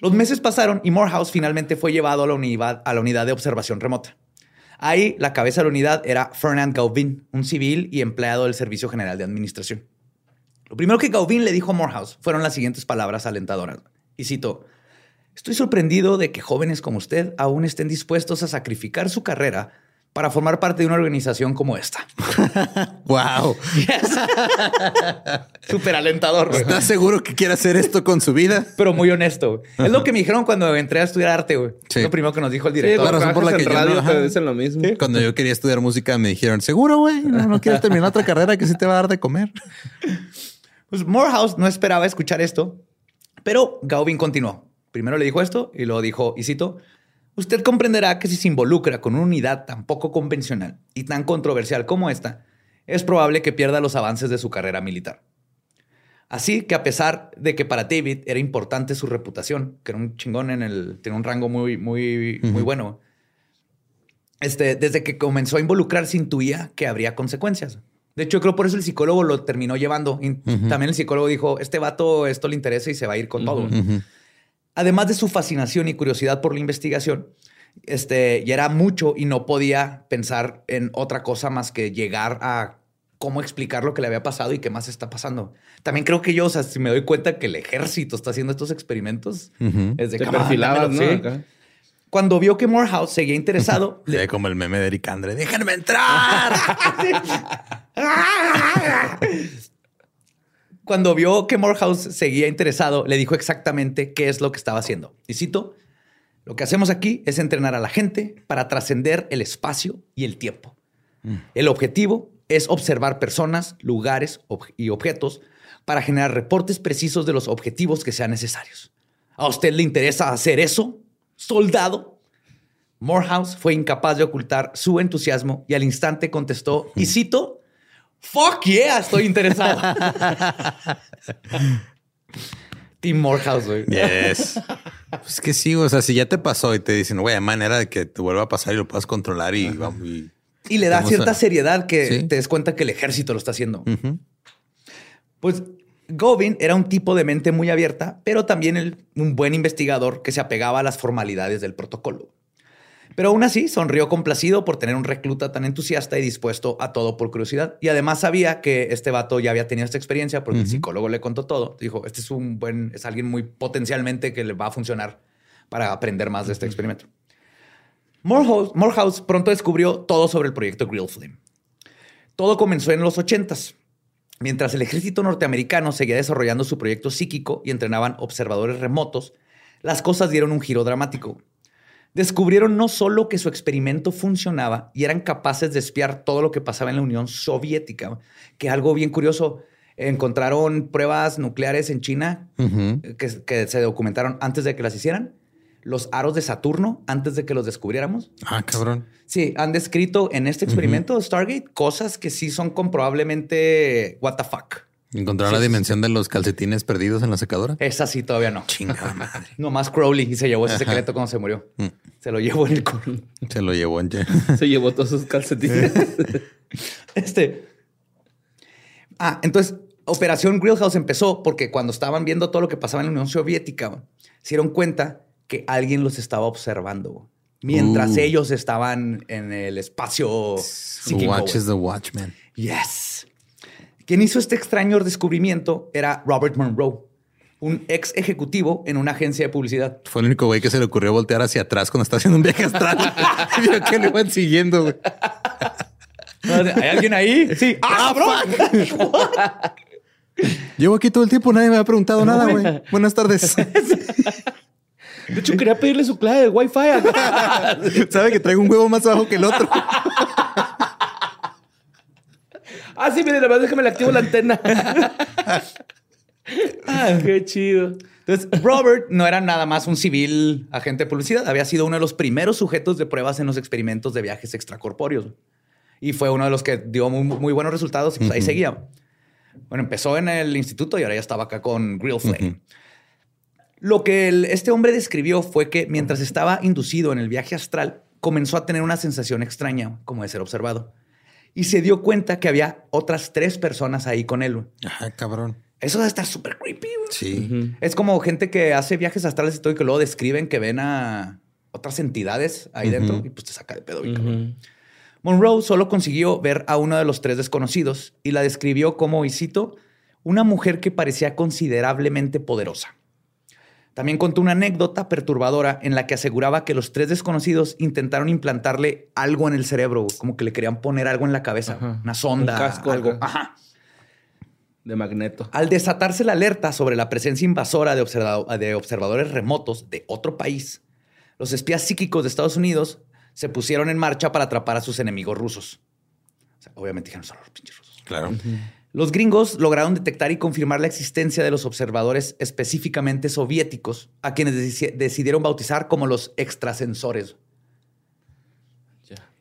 Los meses pasaron y Morehouse finalmente fue llevado a la, unidad, de observación remota. Ahí, la cabeza de la unidad era Fernand Gauvin, un civil y empleado del Servicio General de Administración. Lo primero que Gauvin le dijo a Morehouse fueron las siguientes palabras alentadoras. Y cito, estoy sorprendido de que jóvenes como usted aún estén dispuestos a sacrificar su carrera para formar parte de una organización como esta. Wow. Súper alentador. güey. ¿Estás seguro que quiere hacer esto con su vida? Pero muy honesto. güey. Es lo que me dijeron cuando entré a estudiar arte, güey. Sí. Lo primero que nos dijo el Sí, director. la razón por la que en yo radio no, te dicen lo mismo. Cuando yo quería estudiar música me dijeron, seguro, güey, no, no quieres terminar otra carrera que sí te va a dar de comer. Pues Morehouse no esperaba escuchar esto, pero Gauvin continuó. Primero le dijo esto y luego dijo, y cito, usted comprenderá que si se involucra con una unidad tan poco convencional y tan controversial como esta, es probable que pierda los avances de su carrera militar. Así que a pesar de que para David era importante su reputación, que era un chingón en el, tenía un rango muy, muy, muy bueno, este, desde que comenzó a involucrarse intuía que habría consecuencias. De hecho, creo por eso el psicólogo lo terminó llevando. Y También el psicólogo dijo, este vato esto le interesa y se va a ir con todo. Además de su fascinación y curiosidad por la investigación, este, ya era mucho y no podía pensar en otra cosa más que llegar a cómo explicar lo que le había pasado y qué más está pasando. También creo que yo, o sea, si me doy cuenta que el ejército está haciendo estos experimentos, es de sí. Acá. Cuando vio que Morehouse seguía interesado, Sí, como el meme de Eric Andre. ¡Déjenme entrar! Cuando vio que Morehouse seguía interesado, le dijo exactamente qué es lo que estaba haciendo. Y cito, lo que hacemos aquí es entrenar a la gente para trascender el espacio y el tiempo. El objetivo es observar personas, lugares ob- y objetos para generar reportes precisos de los objetivos que sean necesarios. ¿A usted le interesa hacer eso, soldado? Morehouse fue incapaz de ocultar su entusiasmo y al instante contestó, y cito, Fuck yeah, estoy interesado. Team Morehouse, güey. Yes. Pues que sí, o sea, si ya te pasó y te dicen, güey, hay manera de que te vuelva a pasar y lo puedas controlar y vamos. y- Y le da cierta a- seriedad que Sí. te des cuenta que el ejército lo está haciendo. Pues Govin era un tipo de mente muy abierta, pero también el- un buen investigador que se apegaba a las formalidades del protocolo. Pero aún así sonrió complacido por tener un recluta tan entusiasta y dispuesto a todo por curiosidad. Y además sabía que este vato ya había tenido esta experiencia porque el psicólogo le contó todo. Dijo, este es un buen, es alguien muy potencialmente que le va a funcionar para aprender más de este experimento. Morehouse, Morehouse pronto descubrió todo sobre el proyecto Grill Flame. Todo comenzó en los 80s, mientras el ejército norteamericano seguía desarrollando su proyecto psíquico y entrenaban observadores remotos. Las cosas dieron un giro dramático. Descubrieron no solo que su experimento funcionaba y eran capaces de espiar todo lo que pasaba en la Unión Soviética, que algo bien curioso, encontraron pruebas nucleares en China que, que se documentaron antes de que las hicieran, los aros de Saturno antes de que los descubriéramos. Ah, cabrón. Sí, han descrito en este experimento Stargate cosas que sí son comprobablemente what the fuck. Encontraron la Sí, dimensión de los calcetines perdidos en la secadora. Esa sí todavía no. Chingada madre. Nomás Crowley y se llevó ese secreto cuando se murió. Se lo llevó en el culo. Se lo llevó en Se llevó todos sus calcetines. Este. Ah, entonces, Operación Grillhouse empezó porque cuando estaban viendo todo lo que pasaba en la Unión Soviética, se dieron cuenta que alguien los estaba observando mientras Uh. ellos estaban en el espacio psíquico. Watch is the Watchman. Yes. Quien hizo este extraño descubrimiento era Robert Monroe, un ex ejecutivo en una agencia de publicidad. Fue el único güey que se le ocurrió voltear hacia atrás cuando estaba haciendo un viaje astral. y vio que lo iban siguiendo, güey. ¿Hay alguien ahí? Sí. ¡Ah, cabrón! Llevo aquí todo el tiempo, nadie me ha preguntado nada, güey. Buenas tardes. De hecho, quería pedirle su clave de Wi-Fi. Sabe que traigo un huevo más abajo que el otro. Ah, sí, mire, además déjame le activo la antena. ah, qué chido. Entonces, Robert no era nada más un civil agente de publicidad, había sido uno de los primeros sujetos de pruebas en los experimentos de viajes extracorpóreos. Y fue uno de los que dio muy, muy buenos resultados y pues ahí seguía. Bueno, empezó en el instituto y ahora ya estaba acá con Grill Flame. Lo que el- este hombre describió fue que mientras estaba inducido en el viaje astral, comenzó a tener una sensación extraña, como de ser observado. Y se dio cuenta que había otras tres personas ahí con él. Ajá, cabrón. Eso debe estar súper creepy. güey. Sí. Es como gente que hace viajes astrales y todo y que luego describen que ven a otras entidades ahí dentro y pues te saca de pedo. cabrón. Monroe solo consiguió ver a uno de los tres desconocidos y la describió como, y cito, una mujer que parecía considerablemente poderosa. También contó una anécdota perturbadora en la que aseguraba que los tres desconocidos intentaron implantarle algo en el cerebro, como que le querían poner algo en la cabeza, Ajá. una sonda, Un casco algo. acá. Ajá. De magneto. Al desatarse la alerta sobre la presencia invasora de, observa- de observadores remotos de otro país, los espías psíquicos de Estados Unidos se pusieron en marcha para atrapar a sus enemigos rusos. O sea, obviamente dijeron, son los pinches rusos. Claro. Los gringos lograron detectar y confirmar la existencia de los observadores específicamente soviéticos, a quienes deci- decidieron bautizar como los extrasensores.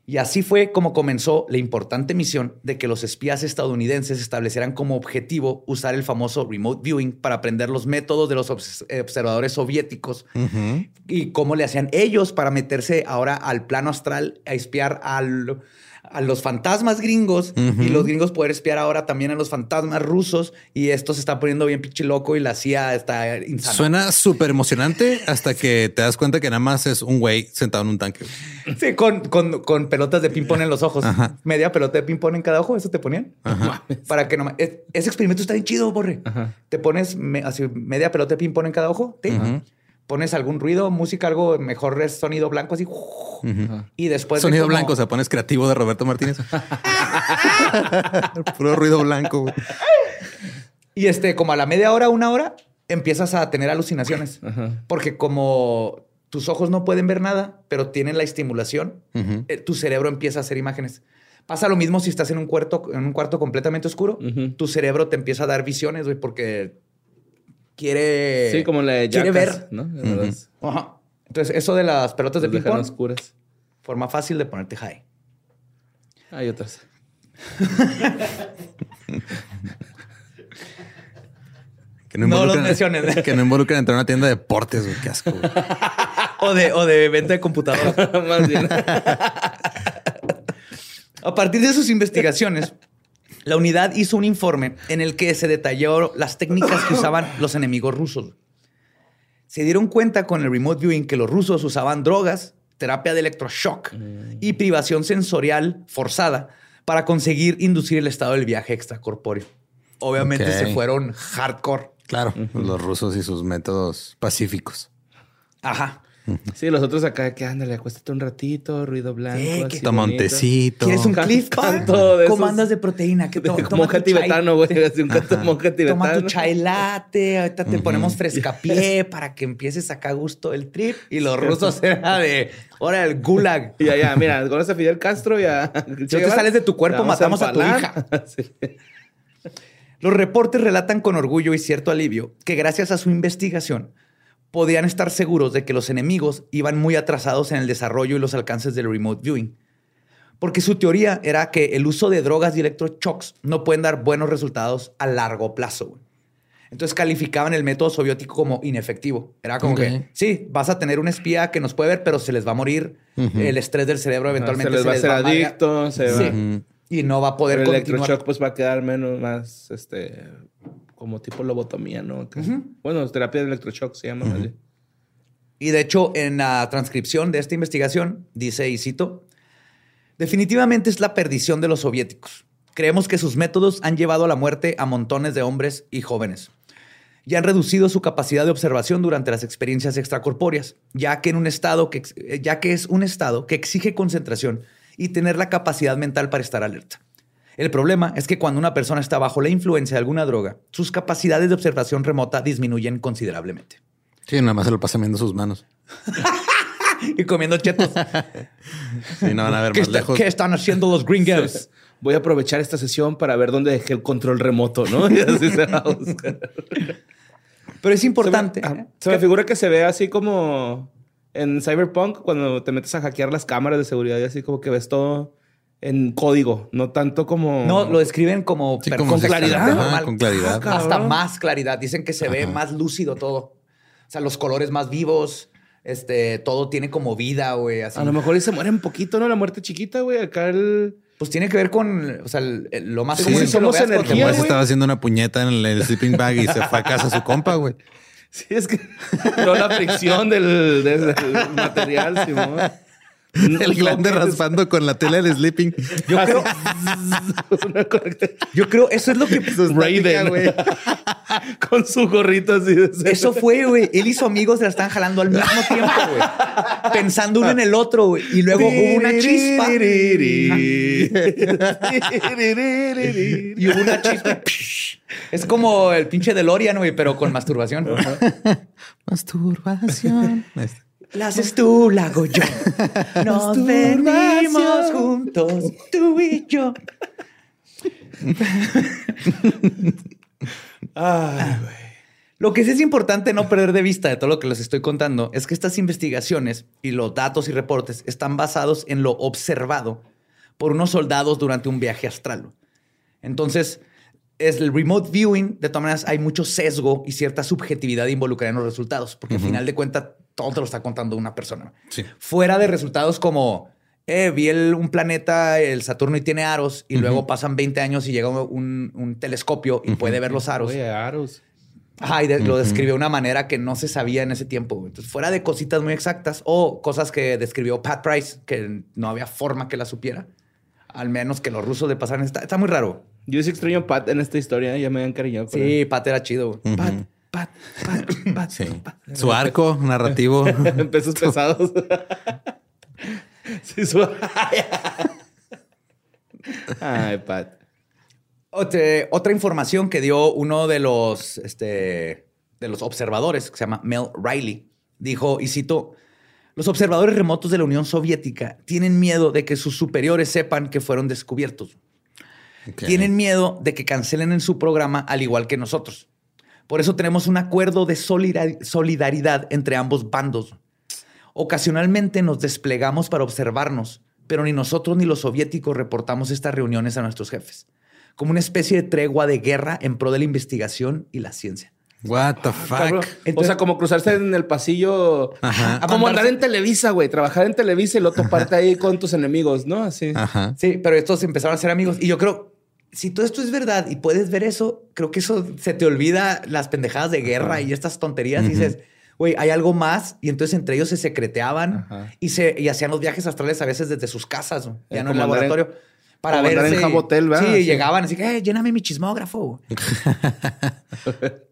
Y así fue como comenzó la importante misión de que los espías estadounidenses establecieran como objetivo usar el famoso remote viewing para aprender los métodos de los obs- eh, observadores soviéticos y cómo le hacían ellos para meterse ahora al plano astral a espiar al- a los fantasmas gringos y los gringos poder espiar ahora también a los fantasmas rusos y esto se está poniendo bien pinche loco y la CIA está insana. Suena súper emocionante hasta que te das cuenta que nada más es un güey sentado en un tanque. Sí, con, con- con pelotas de ping-pong en los ojos. Ajá. Media pelota de ping-pong en cada ojo, eso te ponían. Para que no... es- ese experimento está bien chido, Borre. Ajá. Te pones me- así, media pelota de ping-pong en cada ojo, ¿sí? Pones algún ruido, música, algo mejor es sonido blanco, así. Y después... de Sonido como- blanco, o sea, pones creativo de Roberto Martínez. Puro ruido blanco. güey. Y este, como a la media hora, una hora, empiezas a tener alucinaciones. Ajá. Porque como tus ojos no pueden ver nada, pero tienen la estimulación, eh, tu cerebro empieza a hacer imágenes. Pasa lo mismo si estás en un cuarto, en un cuarto completamente oscuro. Tu cerebro te empieza a dar visiones, güey, porque quiere. Sí, como la de quiere ver. Ajá. Entonces, eso de las pelotas de ping-pong, oscuras. forma fácil de ponerte high. Hay otras. Que No los menciones. Que no involucran entrar a una tienda de deportes. güey. Qué asco. güey. O de, o de venta de computadoras. Más bien. A partir de sus investigaciones, la unidad hizo un informe en el que se detalló las técnicas que usaban los enemigos rusos. Se dieron cuenta con el remote viewing que los rusos usaban drogas, terapia de electroshock y privación sensorial forzada para conseguir inducir el estado del viaje extracorpóreo. Obviamente se fueron hardcore. Claro, los rusos y sus métodos pacíficos. Ajá. Sí, los otros acá que ándale, acuéstate un ratito, ruido blanco. Sí, así Toma un tecito. ¿Quieres un cliff canto de esos- Comandas de proteína. Que to- Como toma monja tibetano, güey. Un canto monja tibetano. Toma tu chai latte, ahorita te ponemos frescapié para que empieces acá a gusto el trip. Y los rusos era de, ahora el gulag. Y allá, mira, conoces a Fidel Castro, ya. Si te sales de tu cuerpo, matamos a tu hija. Sí. Los reportes relatan con orgullo y cierto alivio que gracias a su investigación podían estar seguros de que los enemigos iban muy atrasados en el desarrollo y los alcances del remote viewing. Porque su teoría era que el uso de drogas y electroshocks no pueden dar buenos resultados a largo plazo. Entonces calificaban el método soviético como inefectivo. Era como que, sí, vas a tener un espía que nos puede ver, pero se les va a morir el estrés del cerebro eventualmente. se les va a amargar. adicto, se Sí. va. Y no va a poder Pero el continuar. electroshock pues va a quedar menos, más, este... como tipo lobotomía, ¿no? Bueno, terapia de electroshock se llama. Y de hecho, en la transcripción de esta investigación, dice, y cito, definitivamente es la perdición de los soviéticos. Creemos que sus métodos han llevado a la muerte a montones de hombres y jóvenes y han reducido su capacidad de observación durante las experiencias extracorpóreas, ya que, en un estado que, ya que es un estado que exige concentración y tener la capacidad mental para estar alerta. El problema es que cuando una persona está bajo la influencia de alguna droga, sus capacidades de observación remota disminuyen considerablemente. Sí, nada más se lo pasa viendo sus manos. y comiendo chetos. sí, no van a ver más lejos. ¿Qué están haciendo los Green Girls? Voy a aprovechar esta sesión para ver dónde dejé el control remoto, ¿no? Y así se va a buscar. Pero es importante. Se me, figura que se ve así como en Cyberpunk, cuando te metes a hackear las cámaras de seguridad y así como que ves todo en código, no tanto como. No, lo describen como, con claridad. con claridad. Ah, Hasta más claridad. Dicen que se ve más lúcido todo. O sea, los colores más vivos. Este, todo tiene como vida, güey. A lo mejor y se muere un poquito, ¿no? La muerte chiquita, güey. Acá el pues tiene que ver con, o sea, lo más sí, si somos energía, estaba haciendo una puñeta en el, sleeping bag y se fue a casa su compa, güey. Sí, es que no la fricción del, del material, Simón. El glande raspando con la tela del sleeping. Yo creo. yo creo, eso es lo que. Raiden, güey. con su gorrito así de Eso fue, güey. Él y su amigo se la están jalando al mismo tiempo, güey. Pensando uno en el otro, güey. Y luego hubo una chispa. y hubo una chispa. Es como el pinche DeLorean, güey, pero con masturbación. Masturbación. La haces tú, la hago yo. Nos venimos juntos, tú y yo. Ay, Lo que sí es importante no perder de vista de todo lo que les estoy contando es que estas investigaciones y los datos y reportes están basados en lo observado por unos soldados durante un viaje astral. Entonces, es el remote viewing, de todas maneras, hay mucho sesgo y cierta subjetividad involucrada en los resultados, porque al final de cuentas todo te lo está contando una persona. Fuera de resultados como, eh, vi un planeta, el Saturno, y tiene aros, y luego pasan 20 años y llega un, telescopio y puede ver los aros. Oye, aros. Ajá, y lo describió de una manera que no se sabía en ese tiempo. Entonces, fuera de cositas muy exactas o cosas que describió Pat Price, que no había forma que la supiera, al menos que los rusos le pasaran. Está, está muy raro. Yo sí extraño a Pat en esta historia, ya me han cariñado. Sí, Pat era chido. Pat, Pat, Pat, Pat, Su arco narrativo. en pesos pesados. sí, su... Ay, Pat. Otra, información que dio uno de los, este, de los observadores, que se llama Mel Riley, dijo, y cito, los observadores remotos de la Unión Soviética tienen miedo de que sus superiores sepan que fueron descubiertos. Tienen miedo de que cancelen en su programa al igual que nosotros. Por eso tenemos un acuerdo de solidaridad entre ambos bandos. Ocasionalmente nos desplegamos para observarnos, pero ni nosotros ni los soviéticos reportamos estas reuniones a nuestros jefes, como una especie de tregua de guerra en pro de la investigación y la ciencia. What the ah, fuck? o sea, como cruzarse en el pasillo. Ajá. Como andar en Televisa, güey. Trabajar en Televisa y luego toparte ahí con tus enemigos, ¿no? Así. Ajá. Sí, pero estos empezaron a ser amigos. Y yo creo, si todo esto es verdad y puedes ver eso, creo que eso se te olvida las pendejadas de guerra y estas tonterías. Y dices, güey, hay algo más. Y entonces entre ellos se secreteaban y, se, y hacían los viajes astrales a veces desde sus casas, ya no en el laboratorio. para ver en Jabotel, ¿verdad? Sí, llegaban así que, eh, lléname mi chismógrafo.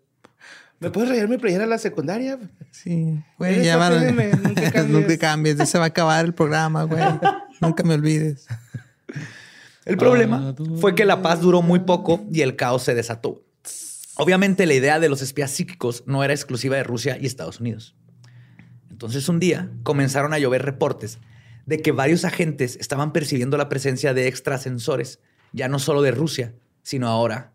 ¿Me puedes rayar mi playera a la secundaria? Sí. Güey, ya van. Nunca cambies. nunca cambies. Se va a acabar el programa, güey. nunca me olvides. El problema ah, fue que la paz duró muy poco y el caos se desató. Obviamente la idea de los espías psíquicos no era exclusiva de Rusia y Estados Unidos. Entonces un día comenzaron a llover reportes de que varios agentes estaban percibiendo la presencia de extrasensores, ya no solo de Rusia, sino ahora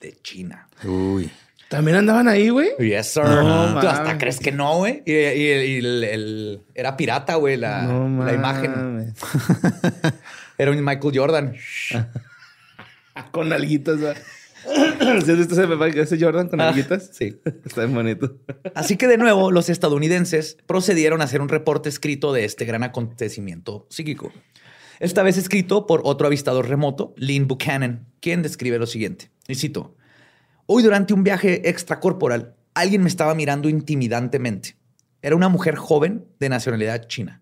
de China. Uy. ¿También andaban ahí, güey? Yes, sir. ¿Tú hasta crees que no, güey? Y, el, era pirata, güey, la, la imagen. Era un Michael Jordan. con alguitas. ¿Sí ese Jordan con ah, alguitas? Sí. Está bien bonito. Así que de nuevo, los estadounidenses procedieron a hacer un reporte escrito de este gran acontecimiento psíquico. Esta vez escrito por otro avistador remoto, Lynn Buchanan, quien describe lo siguiente. Y cito. Hoy durante un viaje extracorporal, alguien me estaba mirando intimidantemente. Era una mujer joven de nacionalidad china.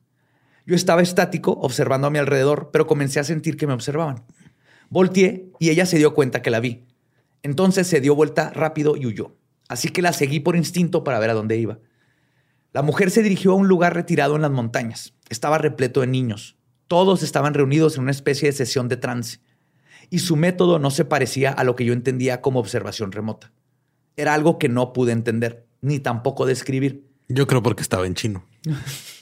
Yo estaba estático observando a mi alrededor, pero comencé a sentir que me observaban. Volteé y ella se dio cuenta que la vi. Entonces se dio vuelta rápido y huyó. Así que la seguí por instinto para ver a dónde iba. La mujer se dirigió a un lugar retirado en las montañas. Estaba repleto de niños. Todos estaban reunidos en una especie de sesión de trance. Y su método no se parecía a lo que yo entendía como observación remota. Era algo que no pude entender, ni tampoco describir. Yo creo porque estaba en chino.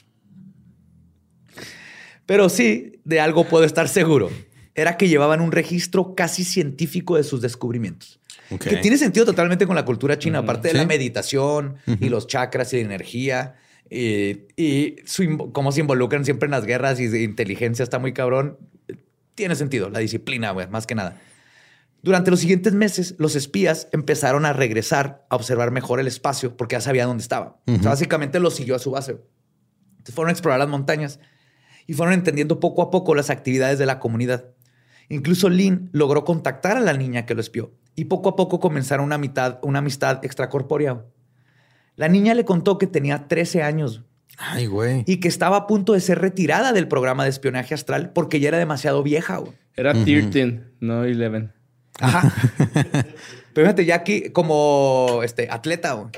Pero sí, de algo puedo estar seguro. Era que llevaban un registro casi científico de sus descubrimientos. Que tiene sentido totalmente con la cultura china, aparte de la meditación y los chakras y la energía. Y, cómo se involucran siempre en las guerras y de inteligencia está muy cabrón. Tiene sentido, la disciplina, más que nada. Durante los siguientes meses, los espías empezaron a regresar a observar mejor el espacio porque ya sabían dónde estaba. básicamente lo siguió a su base. Entonces fueron a explorar las montañas y fueron entendiendo poco a poco las actividades de la comunidad. Incluso Lynn logró contactar a la niña que lo espió y poco a poco comenzaron una, mitad, una amistad extracorpórea. La niña le contó que tenía 13 años. Ay, güey. Y que estaba a punto de ser retirada del programa de espionaje astral porque ya era demasiado vieja. Era 13, no 11. Ajá. Pero fíjate, ya aquí como este atleta, o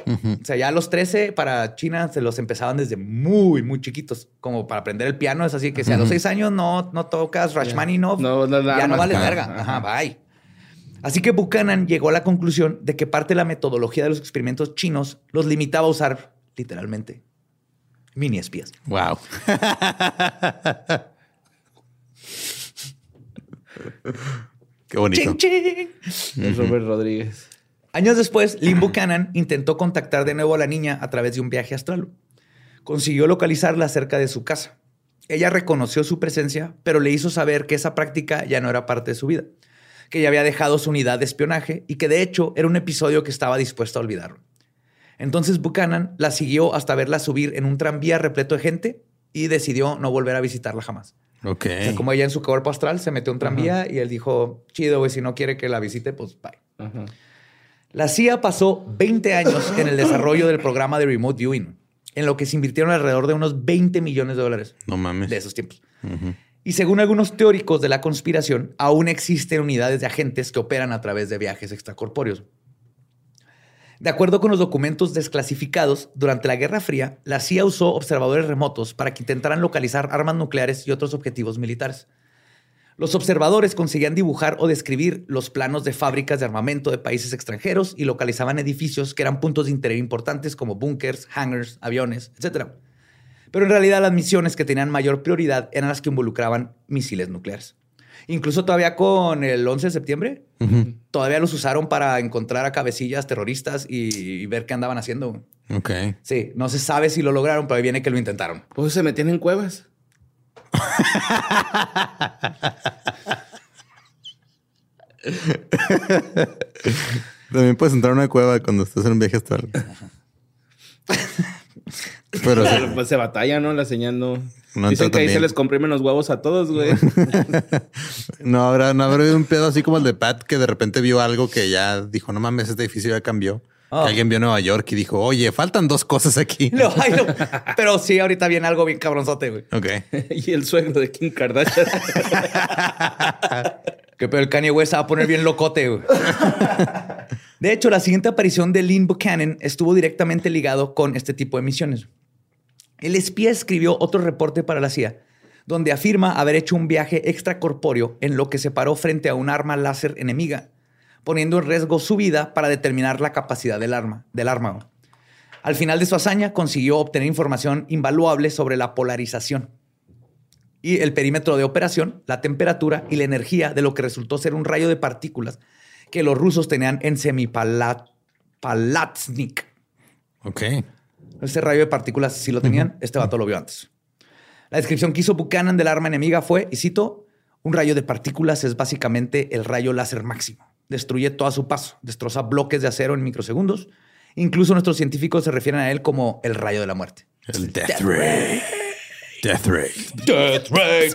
sea, ya a los 13 para China se los empezaban desde muy, muy chiquitos, como para aprender el piano. Es así que si a los 6 años no, no tocas Rachmaninoff, no, ya no vale verga. Ajá, bye. Así que Buchanan llegó a la conclusión de que parte de la metodología de los experimentos chinos los limitaba a usar literalmente mini espías. Wow. Qué bonito. Robert Rodríguez. Años después, Lynn Buchanan intentó contactar de nuevo a la niña a través de un viaje astral. Consiguió localizarla cerca de su casa. Ella reconoció su presencia, pero le hizo saber que esa práctica ya no era parte de su vida, que ya había dejado su unidad de espionaje y que de hecho era un episodio que estaba dispuesto a olvidar. Entonces Buchanan la siguió hasta verla subir en un tranvía repleto de gente y decidió no volver a visitarla jamás. Ok. como ella en su cuerpo astral se metió en un tranvía y él dijo, chido, güey, si no quiere que la visite, pues bye. La CIA pasó 20 años en el desarrollo del programa de remote viewing, en lo que se invirtieron alrededor de unos 20 millones de dólares. No mames. De esos tiempos. Y según algunos teóricos de la conspiración, aún existen unidades de agentes que operan a través de viajes extracorpóreos. De acuerdo con los documentos desclasificados, durante la Guerra Fría, la CIA usó observadores remotos para que intentaran localizar armas nucleares y otros objetivos militares. Los observadores conseguían dibujar o describir los planos de fábricas de armamento de países extranjeros y localizaban edificios que eran puntos de interés importantes como búnkers, hangars, aviones, etc. Pero en realidad las misiones que tenían mayor prioridad eran las que involucraban misiles nucleares. Incluso todavía con el 11 de septiembre, todavía los usaron para encontrar a cabecillas terroristas y, ver qué andaban haciendo. Ok. Sí, no se sabe si lo lograron, pero ahí viene que lo intentaron. Pues se metían en cuevas. También puedes entrar a una cueva cuando estás en un viaje astral. Pero pues se batalla, ¿no? La señal no. Dicen que ahí se les comprimen los huevos a todos, güey. no habrá, no habrá un pedo así como el de Pat que de repente vio algo que ya dijo, no mames, este edificio ya cambió. Ah. alguien vio Nueva York y dijo, oye, faltan dos cosas aquí. No, Pero sí, ahorita viene algo bien cabronzote, güey. Ok. y el suegro de Kim Kardashian. que pero el Kanye West va a poner bien locote, güey. De hecho, la siguiente aparición de Lynn Buchanan estuvo directamente ligado con este tipo de misiones. El espía escribió otro reporte para la CIA, donde afirma haber hecho un viaje extracorpóreo en lo que se paró frente a un arma láser enemiga, poniendo en riesgo su vida para determinar la capacidad del arma. Del arma. Al final de su hazaña consiguió obtener información invaluable sobre la polarización y el perímetro de operación, la temperatura y la energía de lo que resultó ser un rayo de partículas que los rusos tenían en semipalatsnik. Ok. Ese rayo de partículas sí lo tenían. Este vato lo vio antes. La descripción que hizo Buchanan del arma enemiga fue, y cito, un rayo de partículas es básicamente el rayo láser máximo. Destruye todo a su paso, destroza bloques de acero en microsegundos. Incluso nuestros científicos se refieren a él como el rayo de la muerte. El Death, Ray. Death Ray. Death Ray.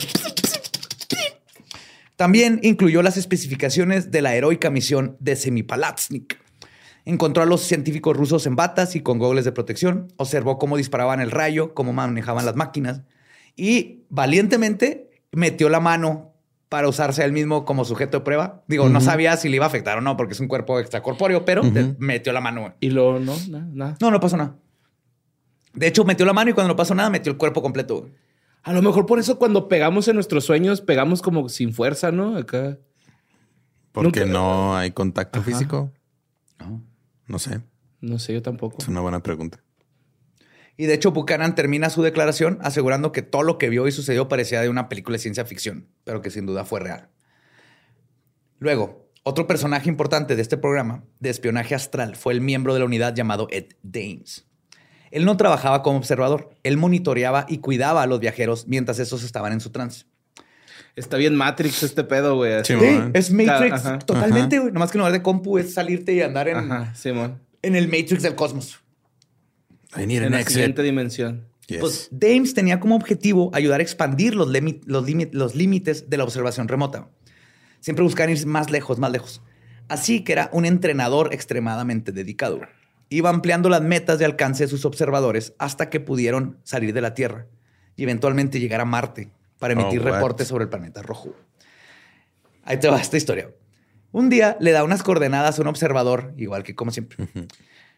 También incluyó las especificaciones de la heroica misión de Semipalatsnik, Encontró a los científicos rusos en batas y con gogles de protección, observó cómo disparaban el rayo, cómo manejaban las máquinas y valientemente metió la mano para usarse él mismo como sujeto de prueba. Digo, no sabía si le iba a afectar o no, porque es un cuerpo extracorpóreo, pero metió la mano. Y luego, no, nada, nada. No, no pasó nada. De hecho, metió la mano y cuando no pasó nada, metió el cuerpo completo. A lo mejor por eso cuando pegamos en nuestros sueños, pegamos como sin fuerza, ¿no? Acá. Porque Nunca- no hay contacto Ajá. físico. No. No sé. No sé, yo tampoco. Es una buena pregunta. Y de hecho, Buchanan termina su declaración asegurando que todo lo que vio y sucedió parecía de una película de ciencia ficción, pero que sin duda fue real. Luego, otro personaje importante de este programa de espionaje astral fue el miembro de la unidad llamado Ed Dames. Él no trabajaba como observador, él monitoreaba y cuidaba a los viajeros mientras esos estaban en su trance. Está bien Matrix este pedo, güey. Sí, es Matrix Ajá. totalmente, güey. Nomás que en lugar de compu es salirte y andar en, Ajá, Simón. en el Matrix del cosmos. I need En an la exit. siguiente dimensión. Yes. Pues Dames tenía como objetivo ayudar a expandir los, los, los límites de la observación remota. Siempre buscar ir más lejos, más lejos. Así que era un entrenador extremadamente dedicado. Iba ampliando las metas de alcance de sus observadores hasta que pudieron salir de la Tierra y eventualmente llegar a Marte para emitir Oh, what? reportes sobre el planeta rojo. Ahí te va esta historia. Un día le da unas coordenadas a un observador, igual que como siempre.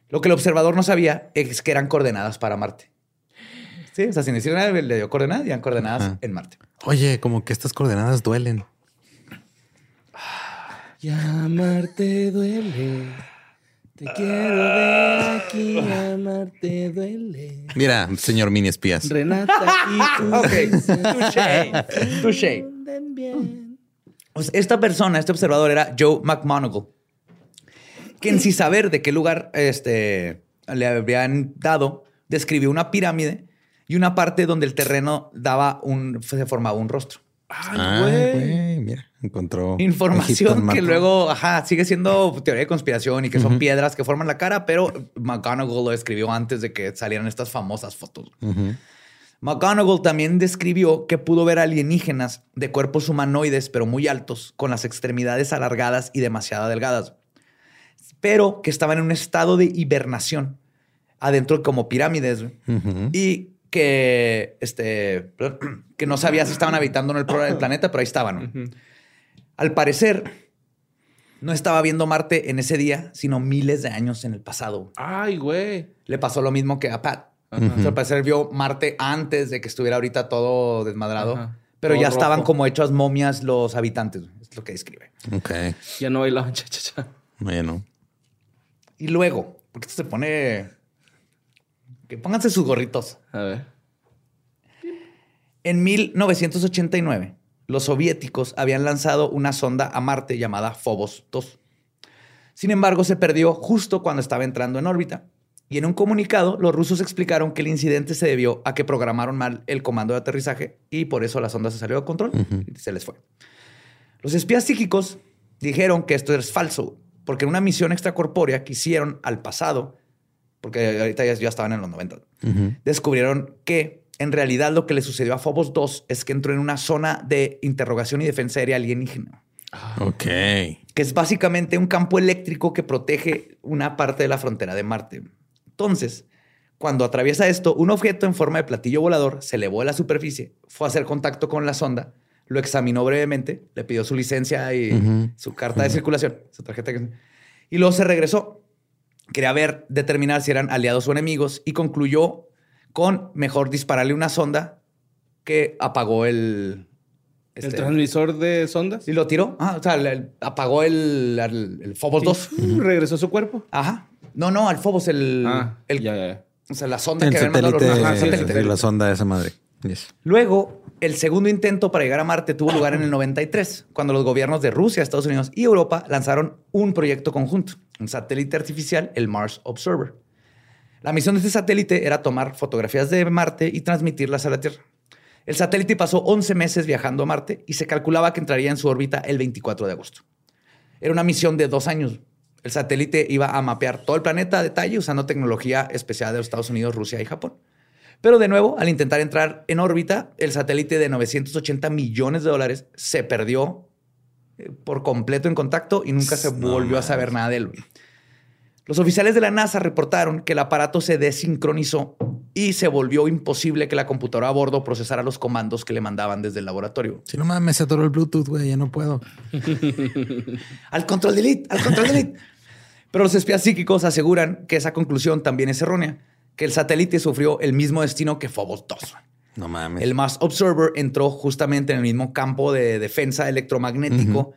Lo que el observador no sabía es que eran coordenadas para Marte. Sí, o sea, sin decir nada, le dio coordenadas y eran coordenadas Ajá. en Marte. Oye, como que estas coordenadas duelen. Llamarte duele. Te quiero ver aquí. Llamarte duele. Mira, señor mini espías. Renata y tú. Ok, touché, touché. Bien. Pues esta persona, este observador era Joe McMonagall, quien sin saber de qué lugar este, le habrían dado, describió una pirámide y una parte donde el terreno daba un, se formaba un rostro. Ay, Ah, güey. güey, mira, encontró Información que luego, ajá, sigue siendo teoría de conspiración y que son piedras que forman la cara, pero McGonagall lo escribió antes de que salieran estas famosas fotos. Ujú. McGonagall también describió que pudo ver alienígenas de cuerpos humanoides, pero muy altos, con las extremidades alargadas y demasiado delgadas, pero que estaban en un estado de hibernación, adentro como pirámides, y que, este, que no sabía si estaban habitando en el, planeta, pero ahí estaban. Al parecer, no estaba viendo Marte en ese día, sino miles de años en el pasado. Ay, güey. Le pasó lo mismo que a Pat. Ajá. O sea, al parecer vio Marte antes de que estuviera ahorita todo desmadrado. Pero Todo ya estaban rojo. como hechos momias los habitantes. Es lo que describe. Ok. Ya no bailaba cha cha cha. Bueno. Y luego, porque esto se pone. Que pónganse sus gorritos. A ver. En 1989, los soviéticos habían lanzado una sonda a Marte llamada Phobos 2. Sin embargo, se perdió justo cuando estaba entrando en órbita. Y en un comunicado, los rusos explicaron que el incidente se debió a que programaron mal el comando de aterrizaje y por eso la sonda se salió de control y se les fue. Los espías psíquicos dijeron que esto es falso, porque en una misión extracorpórea que hicieron al pasado, porque ahorita ya, estaban en los 90, Ujú. descubrieron que en realidad lo que le sucedió a Phobos 2 es que entró en una zona de interrogación y defensa aérea alienígena, Ok. que es básicamente un campo eléctrico que protege una parte de la frontera de Marte. Entonces, cuando atraviesa esto, un objeto en forma de platillo volador se elevó a la superficie, fue a hacer contacto con la sonda, lo examinó brevemente, le pidió su licencia y su carta de circulación, su tarjeta, de- y luego se regresó. Quería ver, determinar si eran aliados o enemigos y concluyó con mejor dispararle una sonda que apagó el... ¿El este, transmisor de sondas? y lo tiró. Ah, o sea, le- apagó el, el, el Phobos 2. Uh, Regresó a su cuerpo. Ajá. No, no, al Phobos, el, Ah, el- ya, ya. o sea, la sonda El que habían mandado los satélite. Ajá, satélite. sí, la sonda de esa madre. Yes. Luego, el segundo intento para llegar a Marte tuvo lugar en el 93, cuando los gobiernos de Rusia, Estados Unidos y Europa lanzaron un proyecto conjunto, un satélite artificial, el Mars Observer. La misión de este satélite era tomar fotografías de Marte y transmitirlas a la Tierra. El satélite pasó 11 meses viajando a Marte y se calculaba que entraría en su órbita el 24 de agosto. Era una misión de dos años. El satélite iba a mapear todo el planeta a detalle usando tecnología especial de los Estados Unidos, Rusia y Japón. Pero de nuevo, al intentar entrar en órbita, el satélite de 980 millones de dólares se perdió eh, por completo en contacto y nunca se volvió a saber nada de él. Los oficiales de la NASA reportaron que el aparato se desincronizó y se volvió imposible que la computadora a bordo procesara los comandos que le mandaban desde el laboratorio. Si no mames, se atoró el Bluetooth, güey, ya no puedo. al control delete, al control delete. Pero los espías psíquicos aseguran que esa conclusión también es errónea, que el satélite sufrió el mismo destino que Phobos 2. No mames. El Mass Observer entró justamente en el mismo campo de defensa electromagnético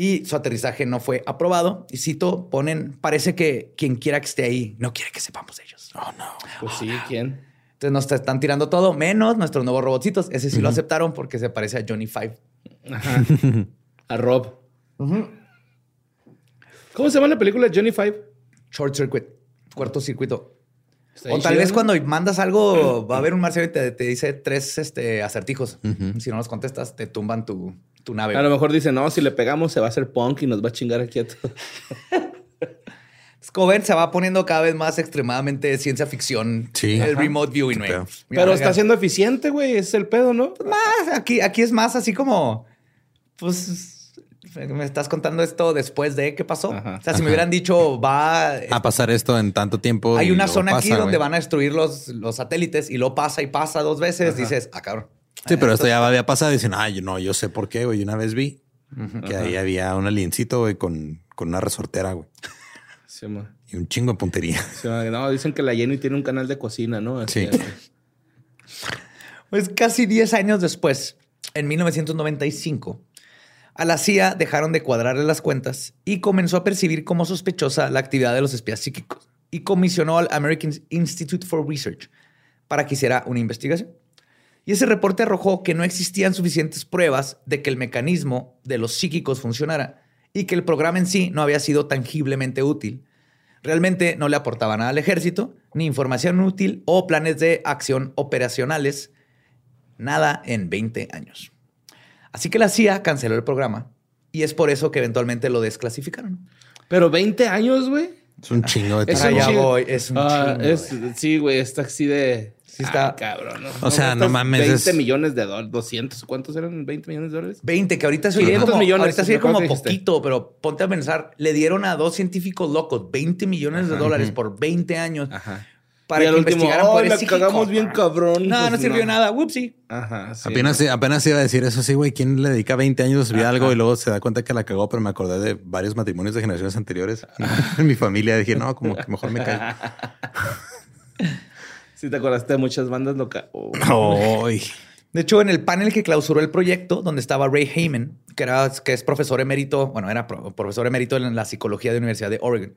y su aterrizaje no fue aprobado. Y cito, ponen, parece que quien quiera que esté ahí no quiere que sepamos de ellos. Oh, no. Pues sí, ¿quién? Entonces nos están tirando todo, menos nuestros nuevos robotcitos. Ese sí lo aceptaron porque se parece a Johnny Five. Ajá. a Rob. ¿Cómo se llama la película Johnny Five? Short Circuit, cuarto circuito. O tal vez cuando mandas algo, va a haber un marciano y te, te dice tres este, acertijos. Si no los contestas, te tumban tu, tu nave. A lo mejor dice, no, si le pegamos se va a hacer punk y nos va a chingar aquí a todos. Se va poniendo cada vez más extremadamente ciencia ficción. Sí. El Ajá. remote viewing, güey. Pero verga. está siendo eficiente, güey. Es el pedo, ¿no? Más, aquí, aquí es más así como, pues, me estás contando esto después de qué pasó. Ajá. O sea, si me hubieran dicho, va... A pasar esto en tanto tiempo. hay una zona aquí donde van a destruir los, los satélites y lo pasa y pasa dos veces, dices, ah, cabrón. Sí, pero esto ya había pasado y dicen, ay, yo no, yo sé por qué, güey. Una vez vi que ahí había un aliencito, güey, con, con una resortera, güey. Sí. Y un chingo de puntería. Sí. No, dicen que la Jenny tiene un canal de cocina, ¿no? Así Sí. es. Pues casi 10 años después, en 1995, a la CIA dejaron de cuadrarle las cuentas y comenzó a percibir como sospechosa la actividad de los espías psíquicos y comisionó al American Institute for Research para que hiciera una investigación. Y ese reporte arrojó que no existían suficientes pruebas de que el mecanismo de los psíquicos funcionara y que el programa en sí no había sido tangiblemente útil. Realmente no le aportaba nada al ejército, ni información útil o planes de acción operacionales nada en 20 años. Así que la CIA canceló el programa y es por eso que eventualmente lo desclasificaron. Pero 20 años, güey. Es un chingo de Es un chingo. voy, es un Ah, chingo, es- Sí, güey, está así de... Sí está- Ah, cabrón. O sea, no mames, 20 es- millones de dólares, 200. ¿Cuántos eran? ¿20 millones de dólares? 20, que ahorita se oye 500 como, millones, ahorita se oye me acuerdo como que dijiste. poquito, pero ponte a pensar, le dieron a dos científicos locos 20 millones de dólares por 20 años Ajá. Para y que último, investigaran "Ay, poderes la psíquicos". cagamos bien cabrón. No, Pues no sirvió nada. Whoopsie. Ajá, sí. Apenas, apenas iba a decir eso, sí, güey. ¿Quién le dedica 20 años a subir algo y luego se da cuenta que la cagó? Pero me acordé de varios matrimonios de generaciones anteriores. en mi familia dije, no, como que mejor me callo. Sí te acordaste de muchas bandas locales. Oh. De hecho, en el panel que clausuró el proyecto, donde estaba Ray Heyman, que, era, que es profesor emérito, bueno, era pro- profesor emérito en la psicología de la Universidad de Oregon,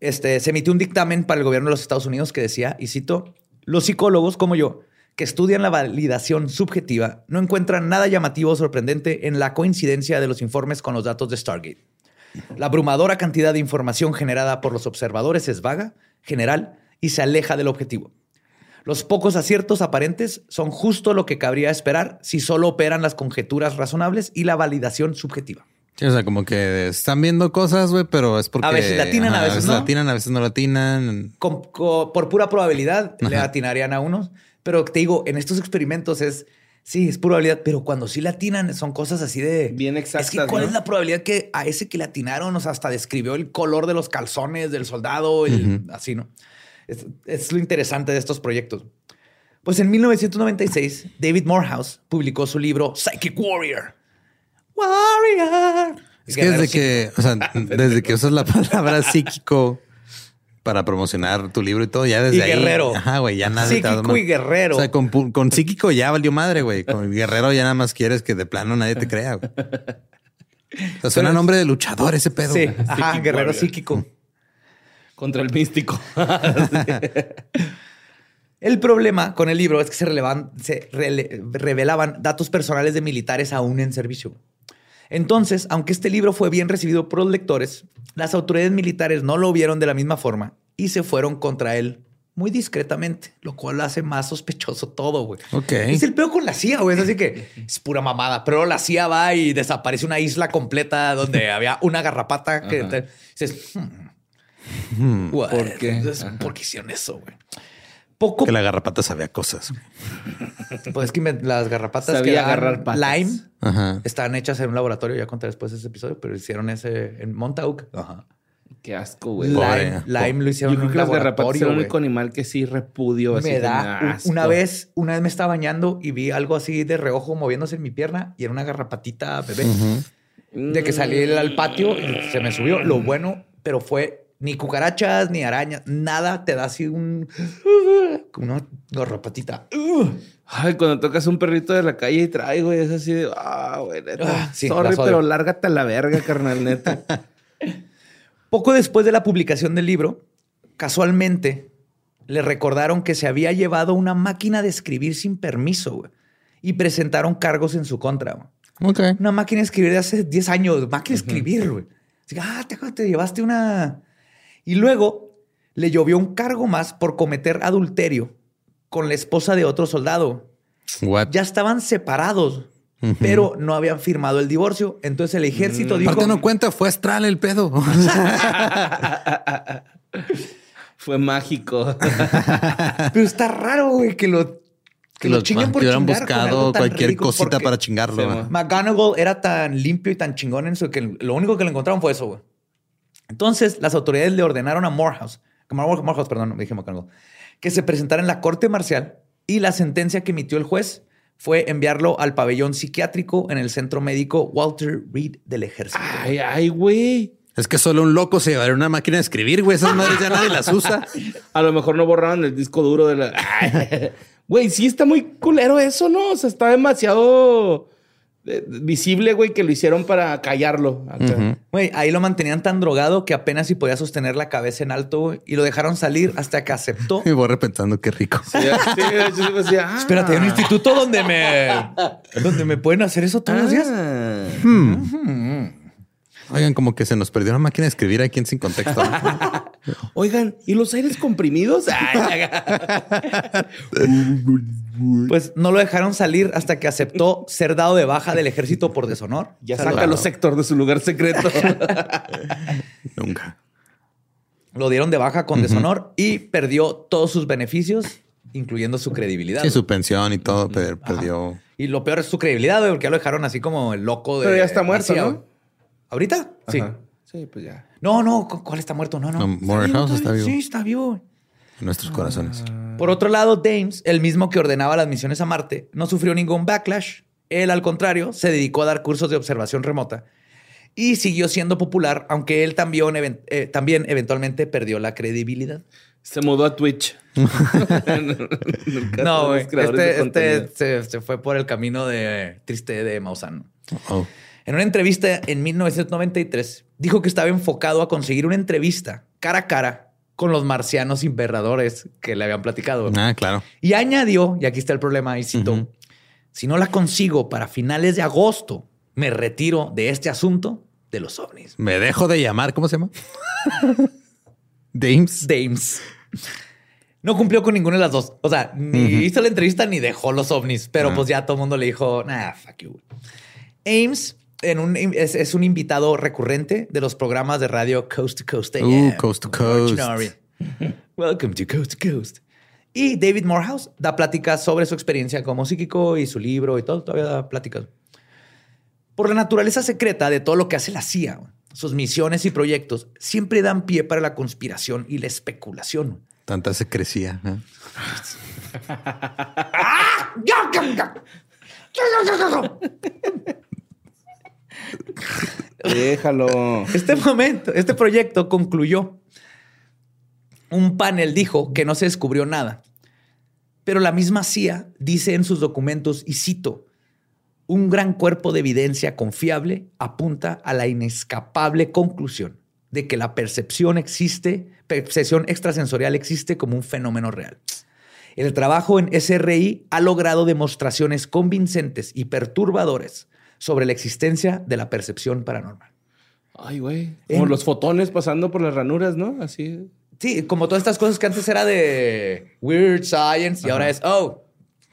este, se emitió un dictamen para el gobierno de los Estados Unidos que decía, y cito, los psicólogos como yo, que estudian la validación subjetiva, no encuentran nada llamativo o sorprendente en la coincidencia de los informes con los datos de Stargate. La abrumadora cantidad de información generada por los observadores es vaga, general y se aleja del objetivo. Los pocos aciertos aparentes son justo lo que cabría esperar si solo operan las conjeturas razonables y la validación subjetiva. Sí, o sea, como que están viendo cosas, güey, pero es porque... A veces latinan, a veces no. latinan, a veces no latinan. Con- co- por pura probabilidad le Ajá. atinarían a unos, pero te digo, en estos experimentos es, sí, es probabilidad, pero cuando sí le atinan son cosas así de... Bien Es que exactas, ¿cuál ¿no? es la probabilidad que a ese que le atinaron, o sea, hasta describió el color de los calzones del soldado, el- así, ¿no? Es, es lo interesante de estos proyectos. Pues en 1996, David Morehouse publicó su libro Psychic Warrior. Warrior. Es que desde que, o sea, desde que usas la palabra psíquico para promocionar tu libro y todo, ya desde Y ahí. guerrero. Ajá, güey, ya nada. Psíquico y guerrero. O sea, con, psíquico ya valió madre, güey. Con guerrero ya nada más quieres que de plano nadie te crea, güey. O sea, suena nombre de luchador ese pedo. Sí, güey. ajá, guerrero psíquico. Contra el místico. El problema con el libro es que se, relevan- se rele- revelaban datos personales de militares aún en servicio. Entonces, aunque este libro fue bien recibido por los lectores, las autoridades militares no lo vieron de la misma forma y se fueron contra él muy discretamente, lo cual hace más sospechoso todo, güey. Ok. Es el peor con la CIA, güey. Es así que es pura mamada. Pero la CIA va y desaparece una isla completa donde había una garrapata que te- dices, hmm, what? ¿Por qué? Entonces. ¿Por qué hicieron eso, güey? Poco Que la garrapata sabía cosas. Pues es que las garrapatas Sabía que agarrar patas. Lime Ajá. estaban hechas en un laboratorio, ya conté después de ese episodio, pero hicieron ese en Montauk. Ajá. Qué asco, güey. Lime, Lime lo hicieron Yo en creo un que las garrapatas es el único animal que sí repudio. así Me da asco. una vez, una vez me estaba bañando y vi algo así de reojo moviéndose en mi pierna y era una garrapatita bebé. De que salí al- al patio y se me subió. Lo bueno, pero fue ni cucarachas ni arañas, nada te da así un como una garrapatita. Ay, cuando tocas un perrito de la calle y trae, güey, es así de, ah, güey, neta. Ah, sí, Sorry, pero lárgate a la verga, carnal, neta. Poco después de la publicación del libro, casualmente le recordaron que se había llevado una máquina de escribir sin permiso güey, y presentaron cargos en su contra. güey. Ok. Una máquina de escribir de hace 10 años, máquina de escribir, güey. Así que, ah, te, te llevaste una. Y luego le llovió un cargo más por cometer adulterio con la esposa de otro soldado. What? Ya estaban separados, pero no habían firmado el divorcio. Entonces el ejército dijo. Aparte no cuenta, fue astral el pedo. Fue mágico. Pero está raro, güey, que lo, que lo Los- chinguen por que hubieran buscado cualquier cosita para chingarlo. Sí. McGonagall era tan limpio y tan chingón en su que lo único que le encontraron fue eso, güey. Entonces, las autoridades le ordenaron a Morehouse, Morehouse, perdón, dije McGonagall, que se presentara en la corte marcial y la sentencia que emitió el juez fue enviarlo al pabellón psiquiátrico en el centro médico Walter Reed del ejército. ay, ay, güey. Es que solo un loco se llevaría una máquina de escribir, güey. Esas madres ya nadie las usa. A lo mejor no borraron el disco duro de la. Güey, sí está muy culero eso, ¿no? O sea, está demasiado visible, güey, que lo hicieron para callarlo. Güey, ahí lo mantenían tan drogado que apenas si podía sostener la cabeza en alto y lo dejaron salir hasta que aceptó. Y borré pensando qué rico. Sí, sí, yo sí me decía, ah, Espérate, hay un instituto donde me, donde me pueden hacer eso todos los días. ah. Oigan, como que se nos perdió una máquina de escribir aquí en Sin Contexto. Oigan, ¿y los aires comprimidos? Ay, Pues no lo dejaron salir hasta que aceptó ser dado de baja del ejército por deshonor. ya saca los sector de su lugar secreto. Nunca. Lo dieron de baja con deshonor y perdió todos sus beneficios, incluyendo su credibilidad. Sí, su pensión y todo per- perdió. Y lo peor es su credibilidad, porque ya lo dejaron así como el loco de. Pero ya está muerto, ¿no? ¿Ahorita? Ajá. Sí, pues ya. No, no, ¿cu- ¿cuál está muerto? No, no. No, Morehouse está vivo. Sí, está vivo. En nuestros corazones. Por otro lado, Dames, el mismo que ordenaba las misiones a Marte, no sufrió ningún backlash. Él, al contrario, se dedicó a dar cursos de observación remota y siguió siendo popular, aunque él también, eh, también eventualmente perdió la credibilidad. Se mudó a Twitch. No, güey. Este, este se, se fue por el camino de triste de Maussan. Oh. En una entrevista en 1993, dijo que estaba enfocado a conseguir una entrevista cara a cara con los marcianos invernadores que le habían platicado. Ah, claro. Y añadió, y aquí está el problema, y si no la consigo para finales de agosto, me retiro de este asunto de los ovnis. Me dejo de llamar. ¿Cómo se llama? Dames. Dames. No cumplió con ninguna de las dos. O sea, ni hizo la entrevista ni dejó los ovnis, pero Ah. pues ya todo el mundo le dijo, nah, fuck you. Ames en un, es, es un invitado recurrente de los programas de radio Coast to Coast. AM. Coast to Coast. Welcome to Coast to Coast. Y David Morehouse da pláticas sobre su experiencia como psíquico y su libro y todo. Todavía da pláticas. Por la naturaleza secreta de todo lo que hace la CIA, sus misiones y proyectos siempre dan pie para la conspiración y la especulación. Tanta se crecía. ¿eh? Déjalo. Este momento, este proyecto concluyó. Un panel dijo que no se descubrió nada. Pero la misma CIA dice en sus documentos, y cito, un gran cuerpo de evidencia confiable apunta a la inescapable conclusión de que la percepción existe, percepción extrasensorial existe como un fenómeno real. El trabajo en SRI ha logrado demostraciones convincentes y perturbadoras sobre la existencia de la percepción paranormal. Ay, güey. Como En- los fotones pasando por las ranuras, ¿no? Así. Sí, como todas estas cosas que antes era de weird science y ahora es, oh,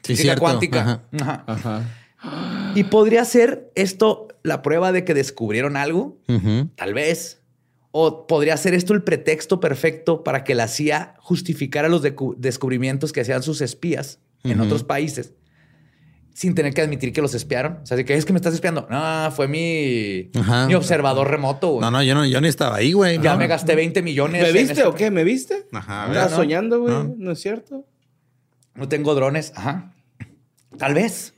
Sí, física cierto. cuántica. Ajá. Ajá. Ajá. Y podría ser esto la prueba de que descubrieron algo, tal vez. O podría ser esto el pretexto perfecto para que la CIA justificara los descubrimientos que hacían sus espías en otros países. Sin tener que admitir que los espiaron. O sea, de que es que me estás espiando. No, fue mi, Ajá. mi observador remoto. güey. No, no, yo no, yo ni estaba ahí, güey. Ya no. me gasté 20 millones. ¿Me viste este- o qué? ¿Me viste? Ajá. Estaba no. soñando, güey. No. No. es cierto? No tengo drones. Ajá. Tal vez.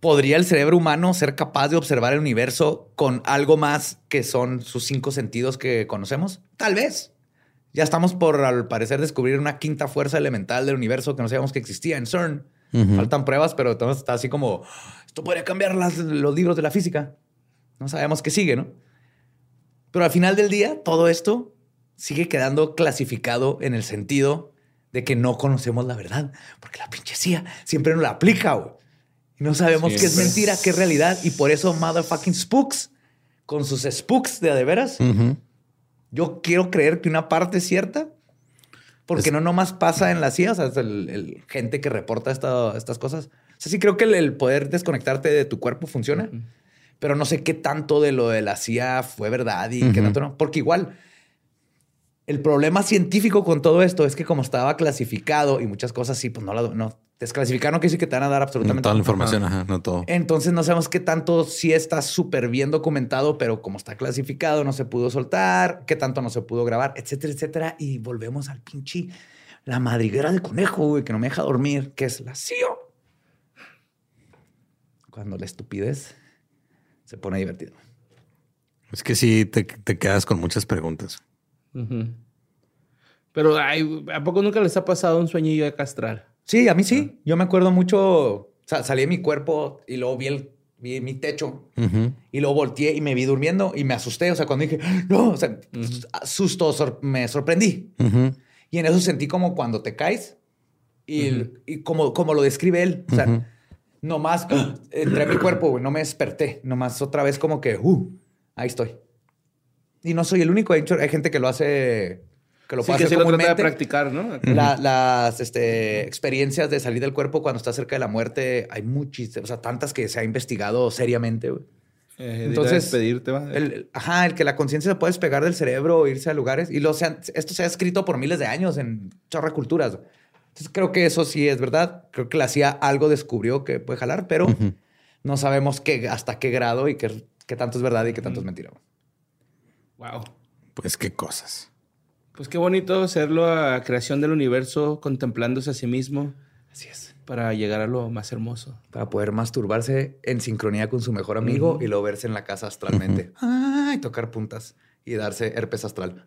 ¿Podría el cerebro humano ser capaz de observar el universo con algo más que son sus cinco sentidos que conocemos? Tal vez. Ya estamos por, al parecer, descubrir una quinta fuerza elemental del universo que no sabíamos que existía en CERN. Faltan pruebas, pero todo está así como, esto podría cambiar las- los libros de la física. No sabemos qué sigue, ¿no? Pero al final del día, todo esto sigue quedando clasificado en el sentido de que no conocemos la verdad, porque la pinche CIA siempre nos la aplica, güey. Y no sabemos qué es Siempre. mentira, qué es realidad. Y por eso, motherfucking spooks, con sus spooks de a de veras, yo quiero creer que una parte es cierta, porque Es- no nomás pasa en la CIA, o sea, es el, el gente que reporta esta- estas cosas. O sea, sí creo que el, el poder desconectarte de tu cuerpo funciona, pero no sé qué tanto de lo de la CIA fue verdad y qué tanto no. Porque igual, el problema científico con todo esto es que como estaba clasificado y muchas cosas sí, pues no la no, desclasificar no quiere decir que te van a dar absolutamente Toda la información, ajá, no todo. Entonces no sabemos qué tanto sí está súper bien documentado, pero como está clasificado, no se pudo soltar, qué tanto no se pudo grabar, etcétera, etcétera. Y volvemos al pinche, la madriguera de conejo, güey, que no me deja dormir, que es la CIO. Cuando la estupidez se pone divertido. Es que sí, te, te quedas con muchas preguntas. Ujú. Pero, ay, ¿a poco nunca les ha pasado un sueñillo de castral? Sí, a mí sí. Yo me acuerdo mucho, sa- salí de mi cuerpo y luego vi, el, vi mi techo Ujú. Y luego volteé y me vi durmiendo y me asusté. O sea, cuando dije, no, o sea, susto, sor- me sorprendí. Y en eso sentí como cuando te caes y, y como, como lo describe él. O sea, nomás ¡ah! entré a mi cuerpo, güey, no me desperté. Nomás otra vez como que, uh, ahí estoy. Y no soy el único. Hay, hay gente que lo hace, que lo Sí, puede que hacer sí lo trata de practicar, ¿no? La- las este, experiencias de salir del cuerpo cuando estás cerca de la muerte, hay muchísimas, o sea, tantas que se ha investigado seriamente, güey. Eh, Entonces, despedirte, va. El, el- ajá, el que la conciencia se puede despegar del cerebro o irse a lugares. Y lo, se han- esto se ha escrito por miles de años en chorra culturas. Entonces creo que eso sí es verdad. Creo que la CIA algo descubrió que puede jalar, pero no sabemos qué, hasta qué grado y qué, qué tanto es verdad y qué tanto es mentira. Wow. Pues qué cosas. Pues qué bonito ser la creación del universo contemplándose a sí mismo Así es. para llegar a lo más hermoso. Para poder masturbarse en sincronía con su mejor amigo y luego verse en la casa astralmente. Ah, y tocar puntas y darse herpes astral.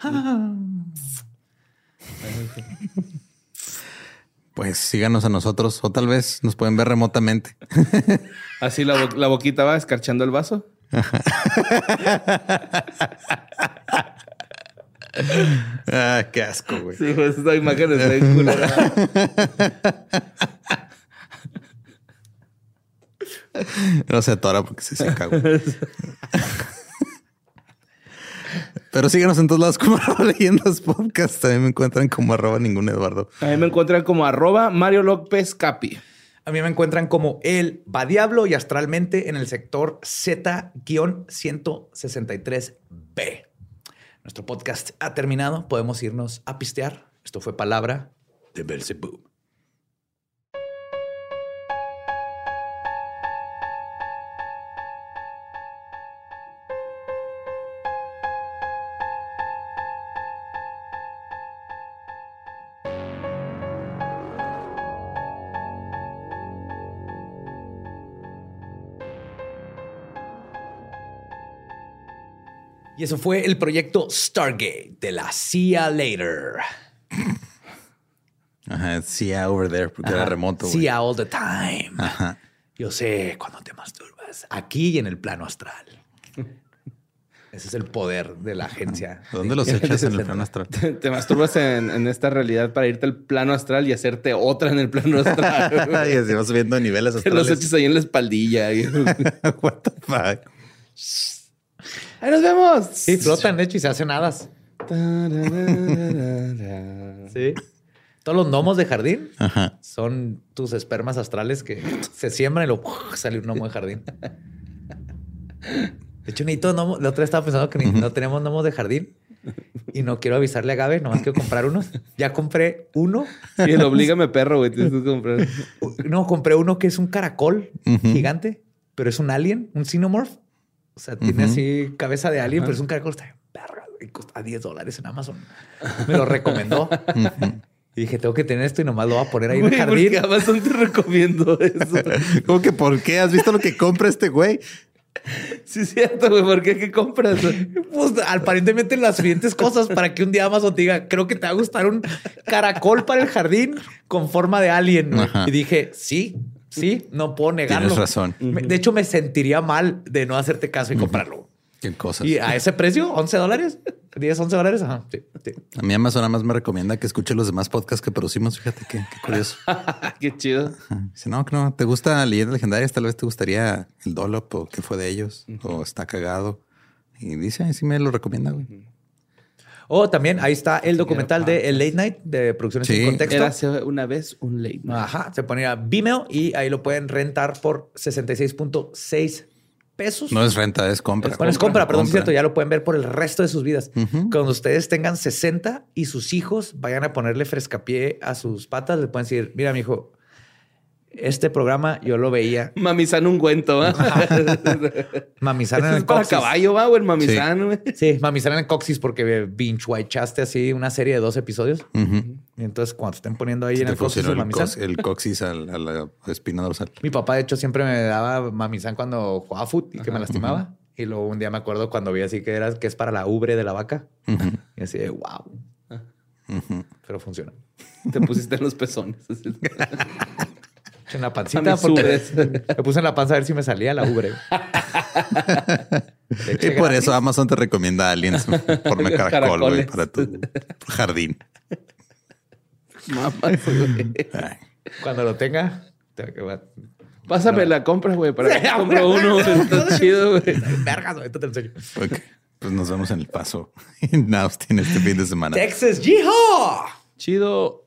Pues síganos a nosotros o tal vez nos pueden ver remotamente. Así la, bo- la boquita va escarchando el vaso. ah, qué asco, güey. Sí, pues esta imagen está bien culera. No se atora porque se seca, güey. Pero síganos en todos lados como arroba leyendas podcast. También me encuentran como arroba ningún Eduardo. A mí me encuentran como arroba Mario López Capi. A mí me encuentran como el va diablo y astralmente en el sector Z-163B. Nuestro podcast ha terminado. Podemos irnos a pistear. Esto fue palabra de Belzebub. Y eso fue el proyecto Stargate de la CIA Later. Ajá, sí, over there, porque era remoto. CIA all the time. Ajá. Yo sé cuando te masturbas. Aquí y en el plano astral. Ese es el poder de la agencia. ¿Dónde los echas en el plano astral? Te, te masturbas en, en esta realidad para irte al plano astral y hacerte otra en el plano astral. y así vas subiendo niveles Te los astrales. eches ahí en la espaldilla. What the fuck? ¡Ahí nos vemos! Sí, flotan, de hecho, y se hacen hadas. Sí. Todos los gnomos de jardín Ajá. son tus espermas astrales que se siembran y luego ¡puf! sale un gnomo de jardín. De hecho, necesito gnomos. La otra vez estaba pensando que no tenemos gnomos de jardín y no quiero avisarle a Gabe, nomás quiero comprar unos. Ya compré uno. Sí, el oblígame perro, güey. Tienes que comprar. No, compré uno que es un caracol gigante, pero es un alien, un xenomorph. O sea, tiene así cabeza de alien, pero es un caracol. Está Cuesta 10 dólares en Amazon. Me lo recomendó. Y dije, tengo que tener esto y nomás lo voy a poner ahí en el jardín. porque Amazon te recomiendo eso. ¿Cómo que por qué? ¿Has visto lo que compra este güey? Sí, es cierto, güey. ¿Por qué? ¿Qué compras? Pues aparentemente las siguientes cosas para que un día Amazon te diga, creo que te va a gustar un caracol para el jardín con forma de alien. güey". Ajá. Y dije, sí, sí, no puedo negarlo. Tienes razón. De hecho, me sentiría mal de no hacerte caso y comprarlo. Qué cosas. Y a ese precio, 11 dólares, 10, 11 dólares. Ajá, sí, sí. A mí Amazon nada más me recomienda que escuche los demás podcasts que producimos. Fíjate qué, qué curioso. qué chido. Dice, no, que no, te gusta leyendas legendarias, tal vez te gustaría el Dolop o qué fue de ellos, o está cagado. Y dice, "Ay, sí me lo recomienda, güey. O también ahí está el documental de El Late Night de Producciones Sí. sin Contexto. Era hace una vez un late. night. Ajá, se pone a Vimeo y ahí lo pueden rentar por 66.6 pesos. No es renta, es compra. Bueno, es compra, perdón, es Compra. cierto, ya lo pueden ver por el resto de sus vidas. Cuando ustedes tengan 60 y sus hijos vayan a ponerle frescapié a sus patas, le pueden decir, mira, mi hijo, este programa yo lo veía Mamizán ungüento, ¿va? mamizar en el es para coxis. caballo, va, güey, el mamizán, güey. Sí, mamizar en el coxis porque binge watchaste así una serie de dos episodios. Y entonces cuando te estén poniendo ahí en el coxis el el, mamizán. coxis al- a la espina dorsal. Mi papá, de hecho, siempre me daba mamizán cuando jugaba fútbol y que me lastimaba. Y luego un día me acuerdo cuando vi así que era que es para la ubre de la vaca. Y así de wow. Ujú. Pero funciona. Te pusiste en los pezones. En la pancita porque me puse en la panza a ver si me salía la ubre. Y por eso Amazon te recomienda aliens forma de caracol, güey, para tu jardín. Mamas, güey. Cuando lo tenga, Pásame la compra, güey, para que compro uno. Está chido, güey. Vergas, ahorita te lo enseño. Ok. Pues nos vemos en el paso. En Austin este fin de semana. Texas, ¡Yeehaw! Chido.